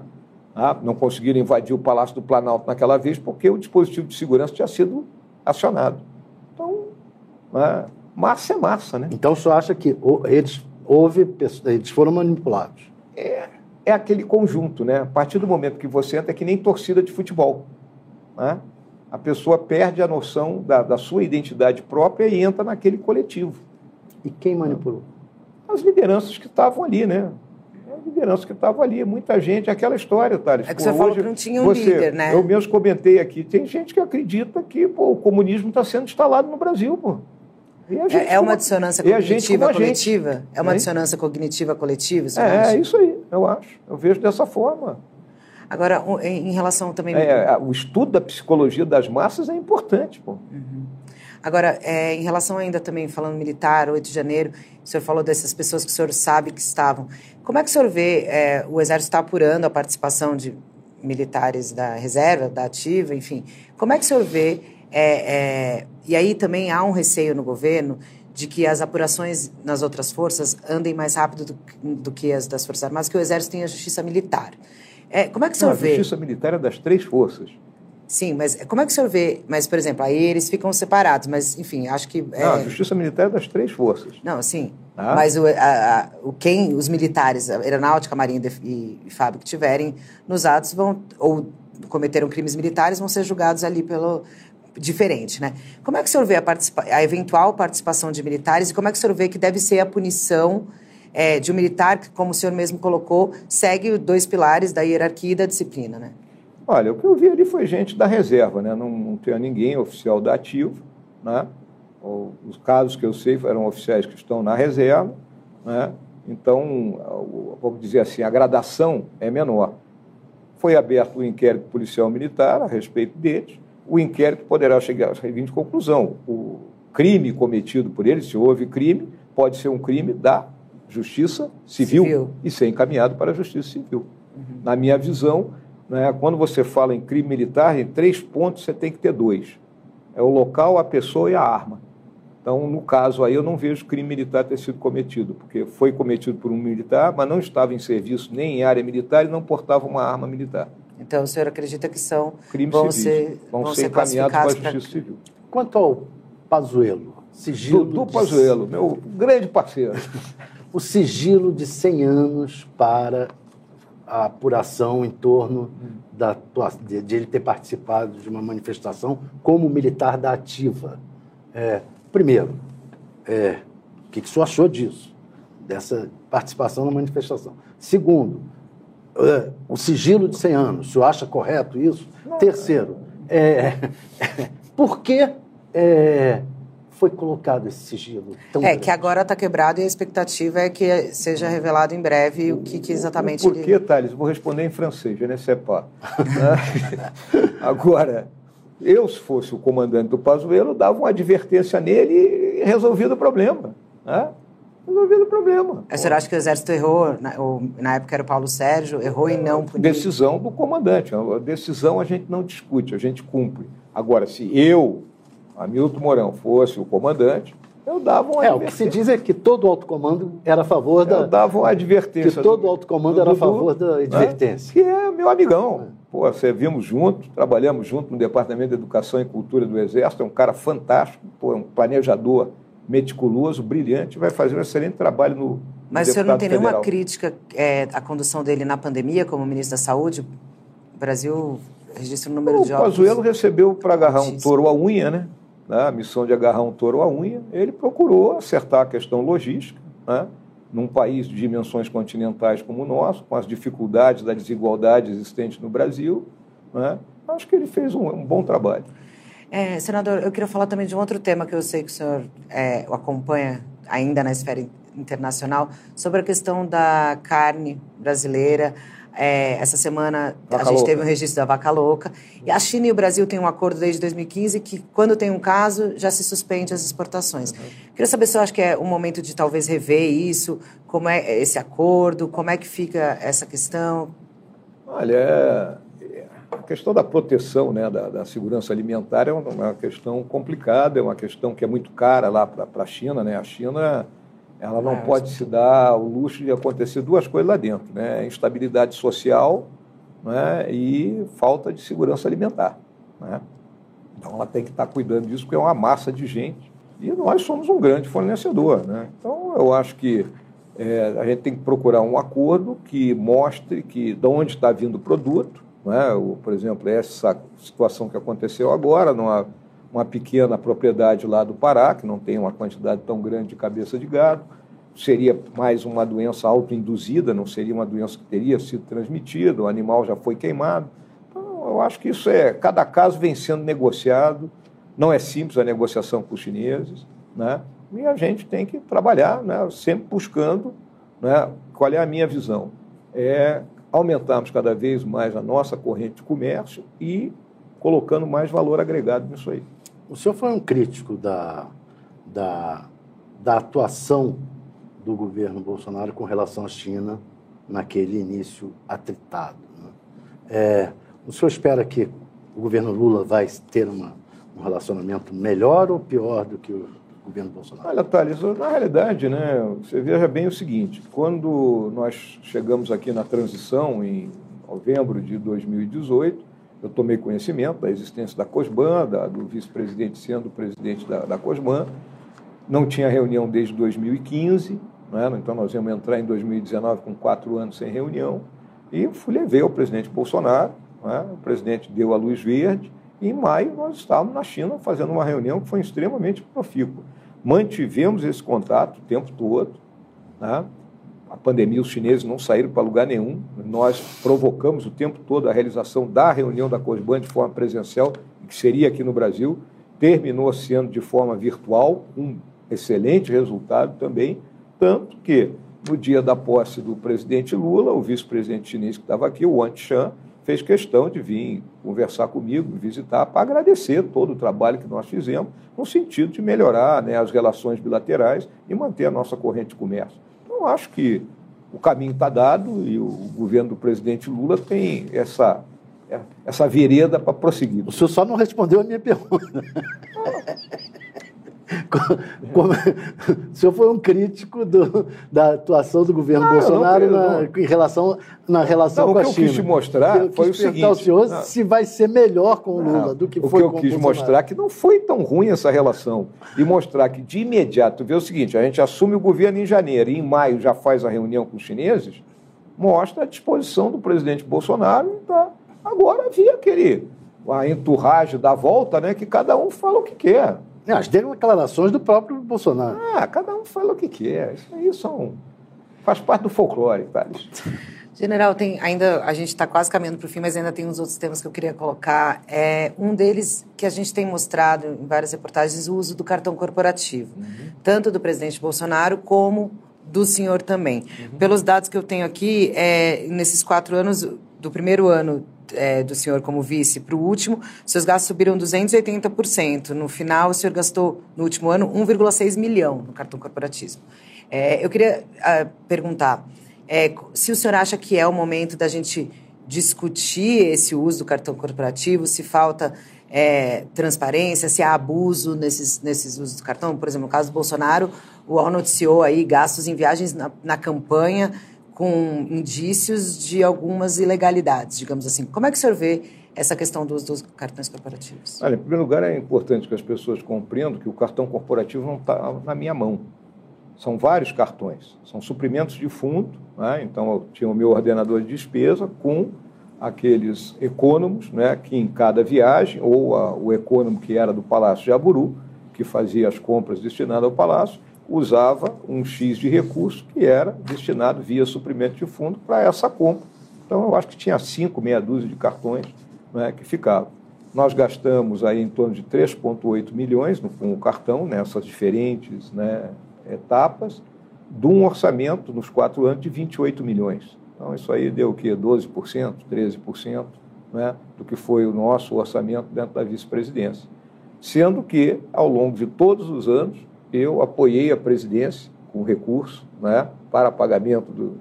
Ah, não conseguiram invadir o Palácio do Planalto naquela vez porque o dispositivo de segurança tinha sido acionado. Então, né? massa é massa, né?
Então, senhor acha que eles, houve, eles foram manipulados?
É, é aquele conjunto, né? A partir do momento que você entra, é que nem torcida de futebol. Né? A pessoa perde a noção da, da sua identidade própria e entra naquele coletivo.
E quem manipulou?
As lideranças que estavam ali, né? As lideranças que estavam ali, muita gente, aquela história, Thales.
É que pô, você falou que não tinha um você, líder, né?
Eu mesmo comentei aqui, tem gente que acredita que pô, o comunismo está sendo instalado no Brasil, pô.
É, é, uma dissonância cognitiva coletiva? É uma dissonância cognitiva coletiva?
É, é isso aí, eu acho. Eu vejo dessa forma.
Agora, em relação também.
É, o estudo da psicologia das massas é importante, pô.
Uhum. Agora, é, em relação ainda também, falando militar, 8 de janeiro, o senhor falou dessas pessoas que o senhor sabe que estavam. Como é que o senhor vê é, o Exército está apurando a participação de militares da reserva, da ativa, enfim. Como é que o senhor vê é, é, e aí também há um receio no governo de que as apurações nas outras forças andem mais rápido do, do que as das Forças Armadas, que o Exército tem a justiça militar. É, como é que o senhor
Não,
vê?
A justiça militar é das três forças.
Sim, mas como é que o senhor vê? Mas, por exemplo, aí eles ficam separados, mas, enfim, acho que.
É... Não, a justiça militar é das três forças.
Não, sim. Ah. Mas o, a, a, o, quem, os militares, a Aeronáutica, Marinha e, e Fábio que tiverem nos atos vão, ou cometeram crimes militares, vão ser julgados ali pelo, diferente, né? Como é que o senhor vê a, a, eventual participação de militares e como é que o senhor vê que deve ser a punição é, de um militar que, como o senhor mesmo colocou, segue os dois pilares da hierarquia e da disciplina, né?
Olha, o que eu vi ali foi gente da reserva, né? Não, não tinha ninguém oficial da ativa, né? Os casos que eu sei eram oficiais que estão na reserva, né? Então, vamos dizer assim, a gradação é menor. Foi aberto o um inquérito policial militar a respeito deles, o inquérito poderá chegar à seguinte conclusão: o crime cometido por ele, se houve crime, pode ser um crime da justiça civil, civil. e ser encaminhado para a justiça civil. Uhum. Na minha visão, né, quando você fala em crime militar, em três pontos você tem que ter dois: é o local, a pessoa e a arma. Então, no caso aí, eu não vejo crime militar ter sido cometido, porque foi cometido por um militar, mas não estava em serviço nem em área militar e não portava uma arma militar.
Então, o senhor acredita que são
crimes
vão
civis,
ser,
vão, vão ser, ser encaminhados para a Justiça pra... Civil.
Quanto ao Pazuello, sigilo
do, do Pazuello, meu grande parceiro.
o sigilo de 100 anos para a apuração em torno da, de, de, ele ter participado de uma manifestação como militar da ativa. É, primeiro, é, o que, que o senhor achou disso, dessa participação na manifestação? Segundo, é, o sigilo de 100 anos, o senhor acha correto isso? Não, Terceiro, é, por que é, foi colocado esse sigilo?
é, grande? que agora está quebrado e a expectativa é que seja revelado em breve o que, que exatamente...
Por que, Thales? Vou responder em francês, je ne sais pas. agora, eu, se fosse o comandante do Pazuello, dava uma advertência nele e resolvido o problema. Né? Resolvido o problema.
A senhora acha que o Exército errou, na, na época era o Paulo Sérgio, errou em não punir?
Decisão do comandante. A decisão a gente não discute, a gente cumpre. Agora, se eu Hamilton Mourão fosse o comandante, eu dava uma
É, o que se diz é que todo o alto comando era a favor da.
Eu dava uma advertência.
Que todo o alto comando era a favor da né? advertência.
Né? Que é meu amigão. Pô, servimos juntos, trabalhamos juntos no Departamento de Educação e Cultura do Exército, é um cara fantástico, pô, é um planejador meticuloso, brilhante, vai fazer um excelente trabalho no.
Mas o senhor não tem federal. nenhuma crítica é, à condução dele na pandemia, como ministro da Saúde? O Brasil registra o número
o
de
óbitos. O Pazuello recebeu para agarrar um touro à unha, né? né, a missão de agarrar um touro à unha, ele procurou acertar a questão logística, né, num país de dimensões continentais como o nosso, com as dificuldades da desigualdade existente no Brasil, né, acho que ele fez um, um bom trabalho.
É, senador, eu queria falar também de um outro tema que eu sei que o senhor é, acompanha ainda na esfera internacional, sobre a questão da carne brasileira, é, essa semana vaca a gente louca. teve um registro da vaca louca. E a China e o Brasil têm um acordo desde 2015 que, quando tem um caso, já se suspende as exportações. Uhum. Queria saber se eu acho que é o momento de talvez rever isso, como é esse acordo, como é que fica essa questão.
Olha, é, a questão da proteção né, da, da segurança alimentar é uma questão complicada, é uma questão que é muito cara lá para a China. Né? A China ela não é, pode se dar o luxo de acontecer duas coisas lá dentro, né? Instabilidade social né? e falta de segurança alimentar. Né? Então ela tem que estar cuidando disso, porque é uma massa de gente. E nós somos um grande fornecedor. Né? Então eu acho que é, a gente tem que procurar um acordo que mostre que de onde está vindo o produto. Né? O, por exemplo, essa situação que aconteceu agora, numa uma pequena propriedade lá do Pará, que não tem uma quantidade tão grande de cabeça de gado, seria mais uma doença autoinduzida, não seria uma doença que teria sido transmitida, o animal já foi queimado. Então, eu acho que isso é, cada caso vem sendo negociado, não é simples a negociação com os chineses, né? e a gente tem que trabalhar né, sempre buscando, né, qual é a minha visão? É aumentarmos cada vez mais a nossa corrente de comércio e colocando mais valor agregado nisso aí.
O senhor foi um crítico da, da, da atuação do governo Bolsonaro com relação à China naquele início atritado. Né? É, o senhor espera que o governo Lula vai ter uma, um relacionamento melhor ou pior do que o governo Bolsonaro?
Olha, Thales, na realidade, né, você veja bem o seguinte: quando nós chegamos aqui na transição, em novembro de 2018, eu tomei conhecimento da existência da COSBAN, da, do vice-presidente sendo presidente da, da COSBAN. Não tinha reunião desde 2015, né? então nós íamos entrar em 2019 com quatro anos sem reunião. E fui levei ao presidente Bolsonaro, né? o presidente deu a luz verde, e em maio nós estávamos na China fazendo uma reunião que foi extremamente profícua. Mantivemos esse contato o tempo todo, né? a pandemia, os chineses não saíram para lugar nenhum. Nós provocamos o tempo todo a realização da reunião da COSBAN de forma presencial, que seria aqui no Brasil. Terminou sendo de forma virtual, um excelente resultado também, tanto que no dia da posse do presidente Lula, o vice-presidente chinês que estava aqui, o Wan Chan, fez questão de vir conversar comigo, visitar, para agradecer todo o trabalho que nós fizemos, no sentido de melhorar né, as relações bilaterais e manter a nossa corrente de comércio. Então, acho que o caminho está dado e o governo do presidente Lula tem essa, essa vereda para prosseguir.
O senhor só não respondeu a minha pergunta. Como, o senhor foi um crítico do, da atuação do governo ah, Bolsonaro não, na, não. em relação, na relação
não,
com a
China.
O que
eu quis te mostrar eu foi o seguinte... O
senhor se vai ser melhor com o Lula do que
o
foi
com o O que eu quis mostrar é que não foi tão ruim essa relação. E mostrar que, de imediato, vê o seguinte, a gente assume o governo em janeiro e em maio já faz a reunião com os chineses, mostra a disposição do presidente Bolsonaro. Tá? Agora havia aquele a enturragem da volta, né, que cada um fala o que quer.
É, as declarações do próprio Bolsonaro.
Ah, cada um fala o que quer. Isso aí são, faz parte do folclore, Thales.
General, tem ainda a gente está quase caminhando para o fim, mas ainda tem uns outros temas que eu queria colocar. É um deles que a gente tem mostrado em várias reportagens o uso do cartão corporativo, uhum. tanto do presidente Bolsonaro como do senhor também. Uhum. Pelos dados que eu tenho aqui, é, nesses quatro anos, do primeiro ano é, do senhor como vice para o último, seus gastos subiram 280%. No final, o senhor gastou, no último ano, 1,6 milhão no cartão corporativo. É, eu queria uh, perguntar é, se o senhor acha que é o momento da gente discutir esse uso do cartão corporativo, se falta é, transparência, se há abuso nesses, nesses usos do cartão. Por exemplo, no caso do Bolsonaro, o UOL noticiou aí gastos em viagens na, na campanha com indícios de algumas ilegalidades, digamos assim. Como é que o senhor vê essa questão dos, dos cartões corporativos?
Olha, em primeiro lugar, é importante que as pessoas compreendam que o cartão corporativo não está na minha mão. São vários cartões, são suprimentos de fundo. Né? Então, eu tinha o meu ordenador de despesa com aqueles econômicos, né, que em cada viagem, ou a, o econômico que era do Palácio de Aburu, que fazia as compras destinadas ao Palácio, usava um X de recurso que era destinado via suprimento de fundo para essa compra. Então, eu acho que tinha cinco, meia dúzia de cartões né, que ficavam. Nós gastamos aí em torno de 3,8 milhões no, com o cartão, nessas diferentes né, etapas, de um orçamento nos quatro anos de 28 milhões. Então, isso aí deu o quê? 12%, 13% né, do que foi o nosso orçamento dentro da vice-presidência. Sendo que, ao longo de todos os anos, eu apoiei a presidência com recurso né, para pagamento do,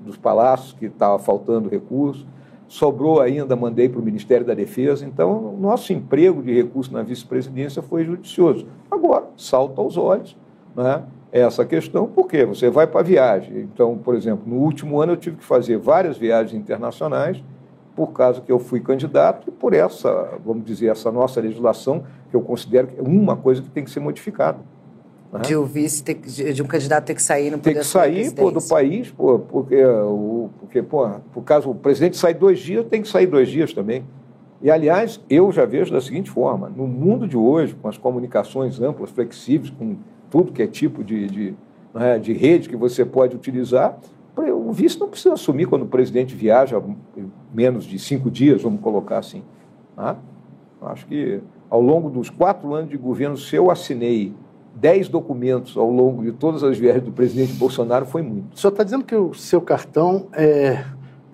dos palácios, que estava faltando recurso. Sobrou ainda, mandei para o Ministério da Defesa. Então, nosso emprego de recurso na vice-presidência foi judicioso. Agora, salta aos olhos né, essa questão, porque você vai para viagem. Então, por exemplo, no último ano eu tive que fazer várias viagens internacionais por causa que eu fui candidato e por essa, vamos dizer, essa nossa legislação, que eu considero que é uma coisa que tem que ser modificada.
Né? De, um vice ter, de um candidato ter que sair no
Tem que sair pô, do país, pô, porque, o, porque pô, por caso o presidente sai dois dias, tem que sair dois dias também. E, aliás, eu já vejo da seguinte forma: no mundo de hoje, com as comunicações amplas, flexíveis, com tudo que é tipo de, de, né, de rede que você pode utilizar, o vice não precisa assumir quando o presidente viaja menos de cinco dias, vamos colocar assim. Tá? Acho que ao longo dos quatro anos de governo, se eu assinei dez documentos ao longo de todas as viagens do presidente Bolsonaro foi muito.
O senhor está dizendo que o seu cartão é,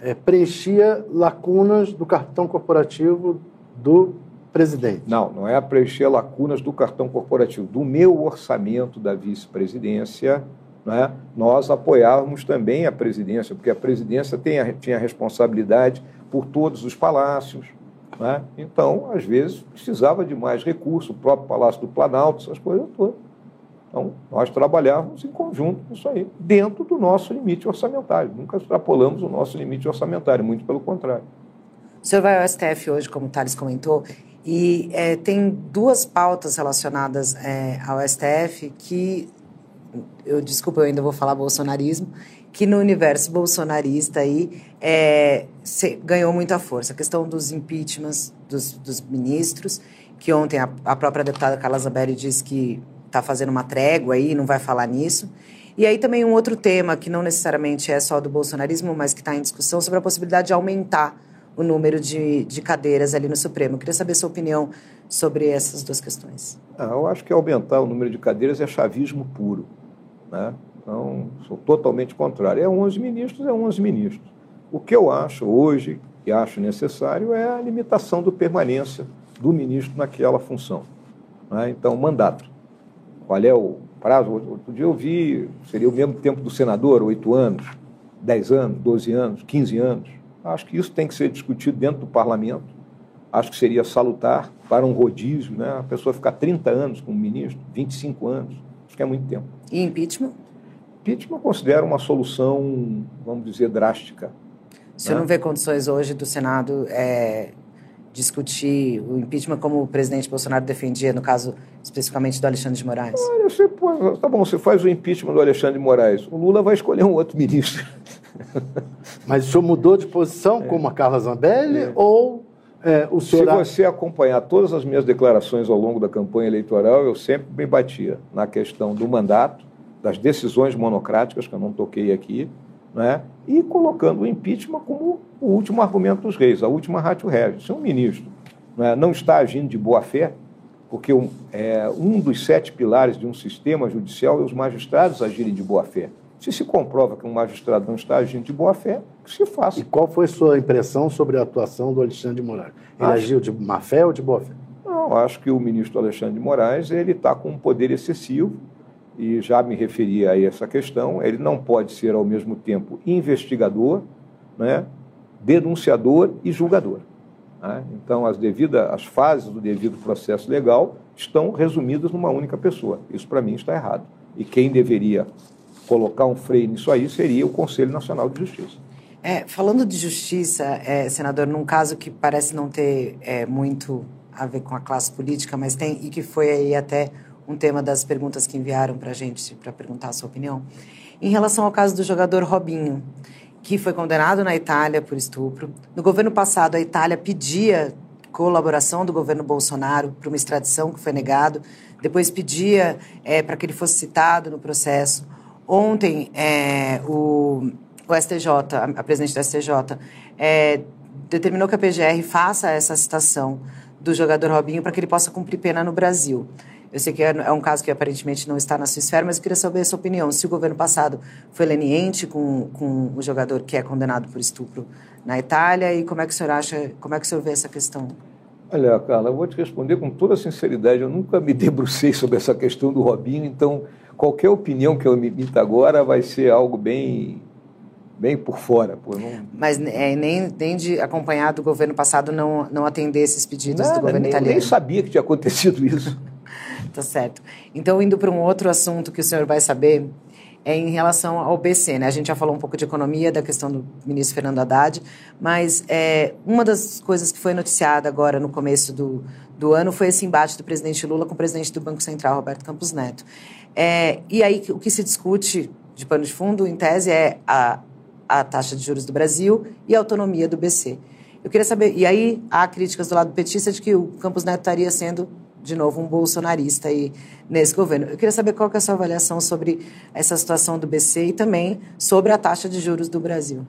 é, preenchia lacunas do cartão corporativo do presidente?
Não, não é preencher lacunas do cartão corporativo. Do meu orçamento da vice-presidência, né, nós apoiávamos também a presidência, porque a presidência tem a, tinha a responsabilidade por todos os palácios, né? Então, às vezes, precisava de mais recursos, o próprio Palácio do Planalto, essas coisas todas. Então, nós trabalhávamos em conjunto isso aí, dentro do nosso limite orçamentário. Nunca extrapolamos o nosso limite orçamentário, muito pelo contrário.
O senhor vai ao STF hoje, como o Thales comentou, e é, tem duas pautas relacionadas é, ao STF que, eu desculpa, eu ainda vou falar bolsonarismo, que no universo bolsonarista aí é, se, ganhou muita força. A questão dos impeachments dos, dos ministros, que ontem a, a própria deputada Carla Zambelli disse que está fazendo uma trégua aí, não vai falar nisso. E aí também um outro tema que não necessariamente é só do bolsonarismo, mas que está em discussão sobre a possibilidade de aumentar o número de, de cadeiras ali no Supremo. Eu queria saber sua opinião sobre essas duas questões.
Ah, eu acho que aumentar o número de cadeiras é chavismo puro. Né? Então, sou totalmente contrário. É 11 ministros, é 11 ministros. O que eu acho hoje, e acho necessário, é a limitação do permanência do ministro naquela função. Né? Então, mandato qual é o prazo. Outro dia eu vi, seria o mesmo tempo do senador, oito anos, dez anos, doze anos, quinze anos. Acho que isso tem que ser discutido dentro do parlamento. Acho que seria salutar para um rodízio, né? a pessoa ficar 30 anos como ministro, 25 anos. Acho que é muito tempo.
E impeachment?
Impeachment eu considero uma solução, vamos dizer, drástica.
O senhor né? não vê condições hoje do Senado é, discutir o impeachment como o presidente Bolsonaro defendia, no caso especificamente do Alexandre de Moraes?
Olha, você, pô, tá bom, você faz o impeachment do Alexandre de Moraes, o Lula vai escolher um outro ministro.
Mas o senhor mudou de posição, é. como a Carla Zambelli, é. ou é, o senhor...
Se você acompanhar todas as minhas declarações ao longo da campanha eleitoral, eu sempre me batia na questão do mandato, das decisões monocráticas, que eu não toquei aqui, né? e colocando o impeachment como o último argumento dos reis, a última ratio regis. Se um ministro né, não está agindo de boa fé, porque um, é, um dos sete pilares de um sistema judicial é os magistrados agirem de boa fé. Se se comprova que um magistrado não está agindo de boa fé, que se faça.
E qual foi a sua impressão sobre a atuação do Alexandre de Moraes? Ele acho... agiu de má fé ou de boa fé?
Não, acho que o ministro Alexandre de Moraes ele está com um poder excessivo e já me referi a essa questão. Ele não pode ser ao mesmo tempo investigador, né, denunciador e julgador. Né? Então, as devidas as fases do devido processo legal estão resumidas numa única pessoa. Isso para mim está errado. E quem deveria colocar um freio nisso aí seria o Conselho Nacional de Justiça.
É, falando de justiça, é, senador, num caso que parece não ter é, muito a ver com a classe política, mas tem e que foi aí até um tema das perguntas que enviaram para a gente para perguntar a sua opinião, em relação ao caso do jogador Robinho, que foi condenado na Itália por estupro. No governo passado, a Itália pedia colaboração do governo Bolsonaro para uma extradição que foi negado, depois pedia é, para que ele fosse citado no processo. Ontem, é, o, o STJ, a, presidente da STJ, é, determinou que a PGR faça essa citação do jogador Robinho para que ele possa cumprir pena no Brasil. Eu sei que é, é um caso que aparentemente não está na sua esfera, mas eu queria saber a sua opinião. Se o governo passado foi leniente com, com o jogador que é condenado por estupro na Itália e como é que o senhor acha, como é que o senhor vê essa questão?
Olha, Carla, eu vou te responder com toda sinceridade. Eu nunca me debrucei sobre essa questão do Robinho, então qualquer opinião que eu emita agora vai ser algo bem bem por fora. Pô, não...
Mas é, nem, nem de acompanhar do governo passado não, não atender esses pedidos Nada, do governo
nem,
italiano.
nem sabia que tinha acontecido isso.
Tá certo. Então, indo para um outro assunto que o senhor vai saber, é em relação ao BC. Né? A gente já falou um pouco de economia, da questão do ministro Fernando Haddad, mas é, uma das coisas que foi noticiada agora no começo do, do ano foi esse embate do presidente Lula com o presidente do Banco Central, Roberto Campos Neto. É, e aí o que se discute de pano de fundo, em tese, é a, a taxa de juros do Brasil e a autonomia do BC. Eu queria saber, e aí há críticas do lado petista de que o Campos Neto estaria sendo, de novo, um bolsonarista aí nesse governo. Eu queria saber qual que é a sua avaliação sobre essa situação do BC e também sobre a taxa de juros do Brasil.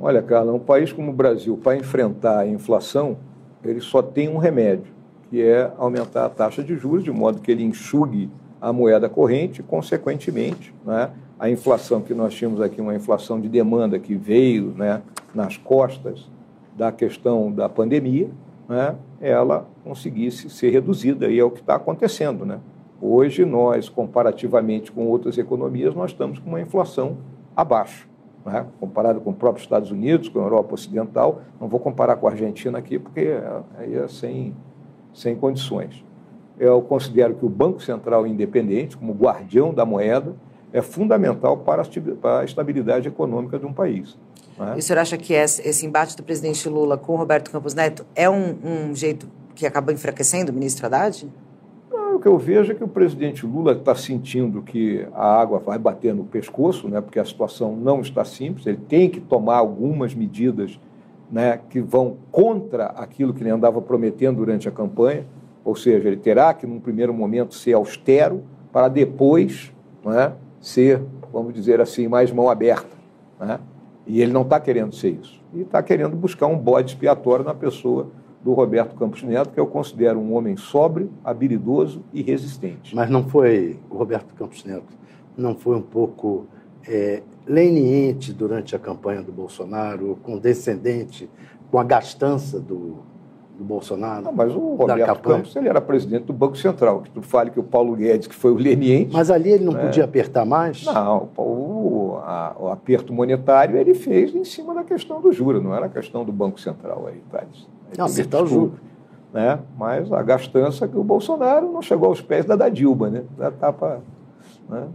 Olha, Carla, um país como o Brasil, para enfrentar a inflação, ele só tem um remédio, que é aumentar a taxa de juros, de modo que ele enxugue a moeda corrente, consequentemente, né, a inflação que nós tínhamos aqui, uma inflação de demanda que veio né, nas costas da questão da pandemia, né, ela conseguisse ser reduzida, e é o que está acontecendo. Né? Hoje, nós, comparativamente com outras economias, nós estamos com uma inflação abaixo. Né? Comparado com o próprio Estados Unidos, com a Europa Ocidental, não vou comparar com a Argentina aqui, porque aí é sem, sem condições eu considero que o Banco Central independente, como guardião da moeda, é fundamental para a estabilidade econômica de um país.
Né? E o senhor acha que esse embate do presidente Lula com Roberto Campos Neto é um, um jeito que acaba enfraquecendo o ministro Haddad?
O que eu vejo é que o presidente Lula está sentindo que a água vai bater no pescoço, né, porque a situação não está simples, ele tem que tomar algumas medidas né, que vão contra aquilo que ele andava prometendo durante a campanha. Ou seja, ele terá que, num primeiro momento, ser austero para depois é, ser, vamos dizer assim, mais mão aberta. É? E ele não está querendo ser isso. E está querendo buscar um bode expiatório na pessoa do Roberto Campos Neto, que eu considero um homem sóbrio, habilidoso e resistente.
Mas não foi, o Roberto Campos Neto, não foi um pouco é, leniente durante a campanha do Bolsonaro, condescendente com a gastança do, do Bolsonaro.
Não, mas o Roberto Campos ele era presidente do Banco Central. Que tu fale que o Paulo Guedes, que foi o leniente.
Mas ali ele não né? podia apertar mais?
Não, o, a, o, aperto monetário ele fez em cima da questão do juro, não era a questão do Banco Central aí, Thales.
Não, acertar o juro.
Né? Mas a gastança que o Bolsonaro não chegou aos pés da da Dilma, né? Da tapa, né?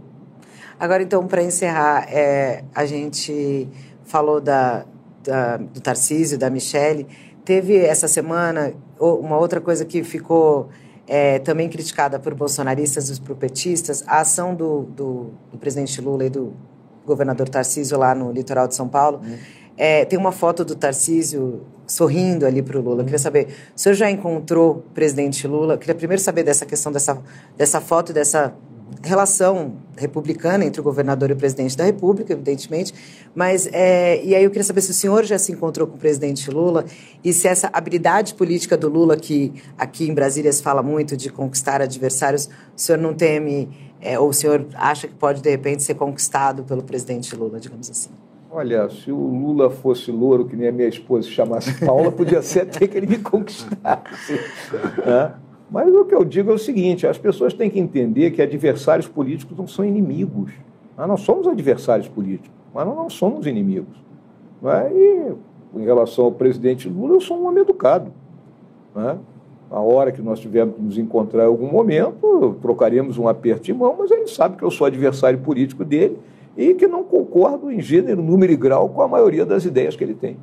Agora, então, para encerrar, é, a gente falou da, da, do Tarcísio, da Michele. Teve essa semana uma outra coisa que ficou é, também criticada por bolsonaristas e por petistas, a ação do, do, do, presidente Lula e do governador Tarcísio lá no litoral de São Paulo. Uhum. É, tem uma foto do Tarcísio sorrindo ali para o Lula. Eu queria saber, o senhor já encontrou o presidente Lula? Eu queria primeiro saber dessa questão dessa, dessa foto, dessa relação republicana entre o governador e o presidente da República, evidentemente, mas é, e aí eu queria saber se o senhor já se encontrou com o presidente Lula e se essa habilidade política do Lula, que aqui em Brasília se fala muito de conquistar adversários, o senhor não teme é, ou o senhor acha que pode de repente ser conquistado pelo presidente Lula, digamos assim?
Olha, se o Lula fosse louro, que nem a minha esposa se chamasse Paula, podia ser até que ele me conquistasse. Né? Mas o que eu digo é o seguinte: as pessoas têm que entender que adversários políticos não são inimigos. Nós não somos adversários políticos, mas nós não somos inimigos. Não é? E em relação ao presidente Lula, eu sou um homem educado. Não é? A hora que nós tivermos que nos encontrar em algum momento, trocaremos um aperto de mão, mas ele sabe que eu sou adversário político dele e que não concordo em gênero, número e grau com a maioria das ideias que ele tem.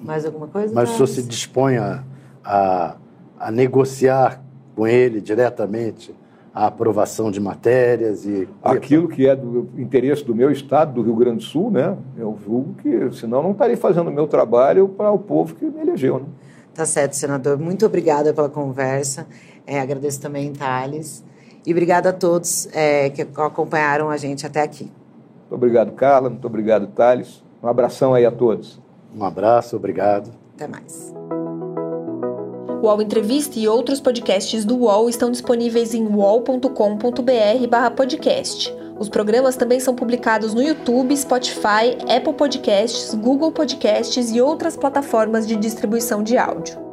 Mais alguma coisa?
Mas o senhor se dispõe a, a, a negociar com ele diretamente a aprovação de matérias e
aquilo que é do interesse do meu estado, do Rio Grande do Sul, né? Eu julgo que senão não estarei fazendo o meu trabalho para o povo que me elegeu, né?
Tá certo, senador. Muito obrigada pela conversa. É, agradeço também, Thales. E obrigada a todos é, que acompanharam a gente até aqui.
Muito obrigado, Carla. Muito obrigado, Thales. Um abração aí a todos.
Um abraço, obrigado.
Até mais.
O UOL Entrevista e outros podcasts do UOL estão disponíveis em uol.com.br/podcast. Os programas também são publicados no YouTube, Spotify, Apple Podcasts, Google Podcasts e outras plataformas de distribuição de áudio.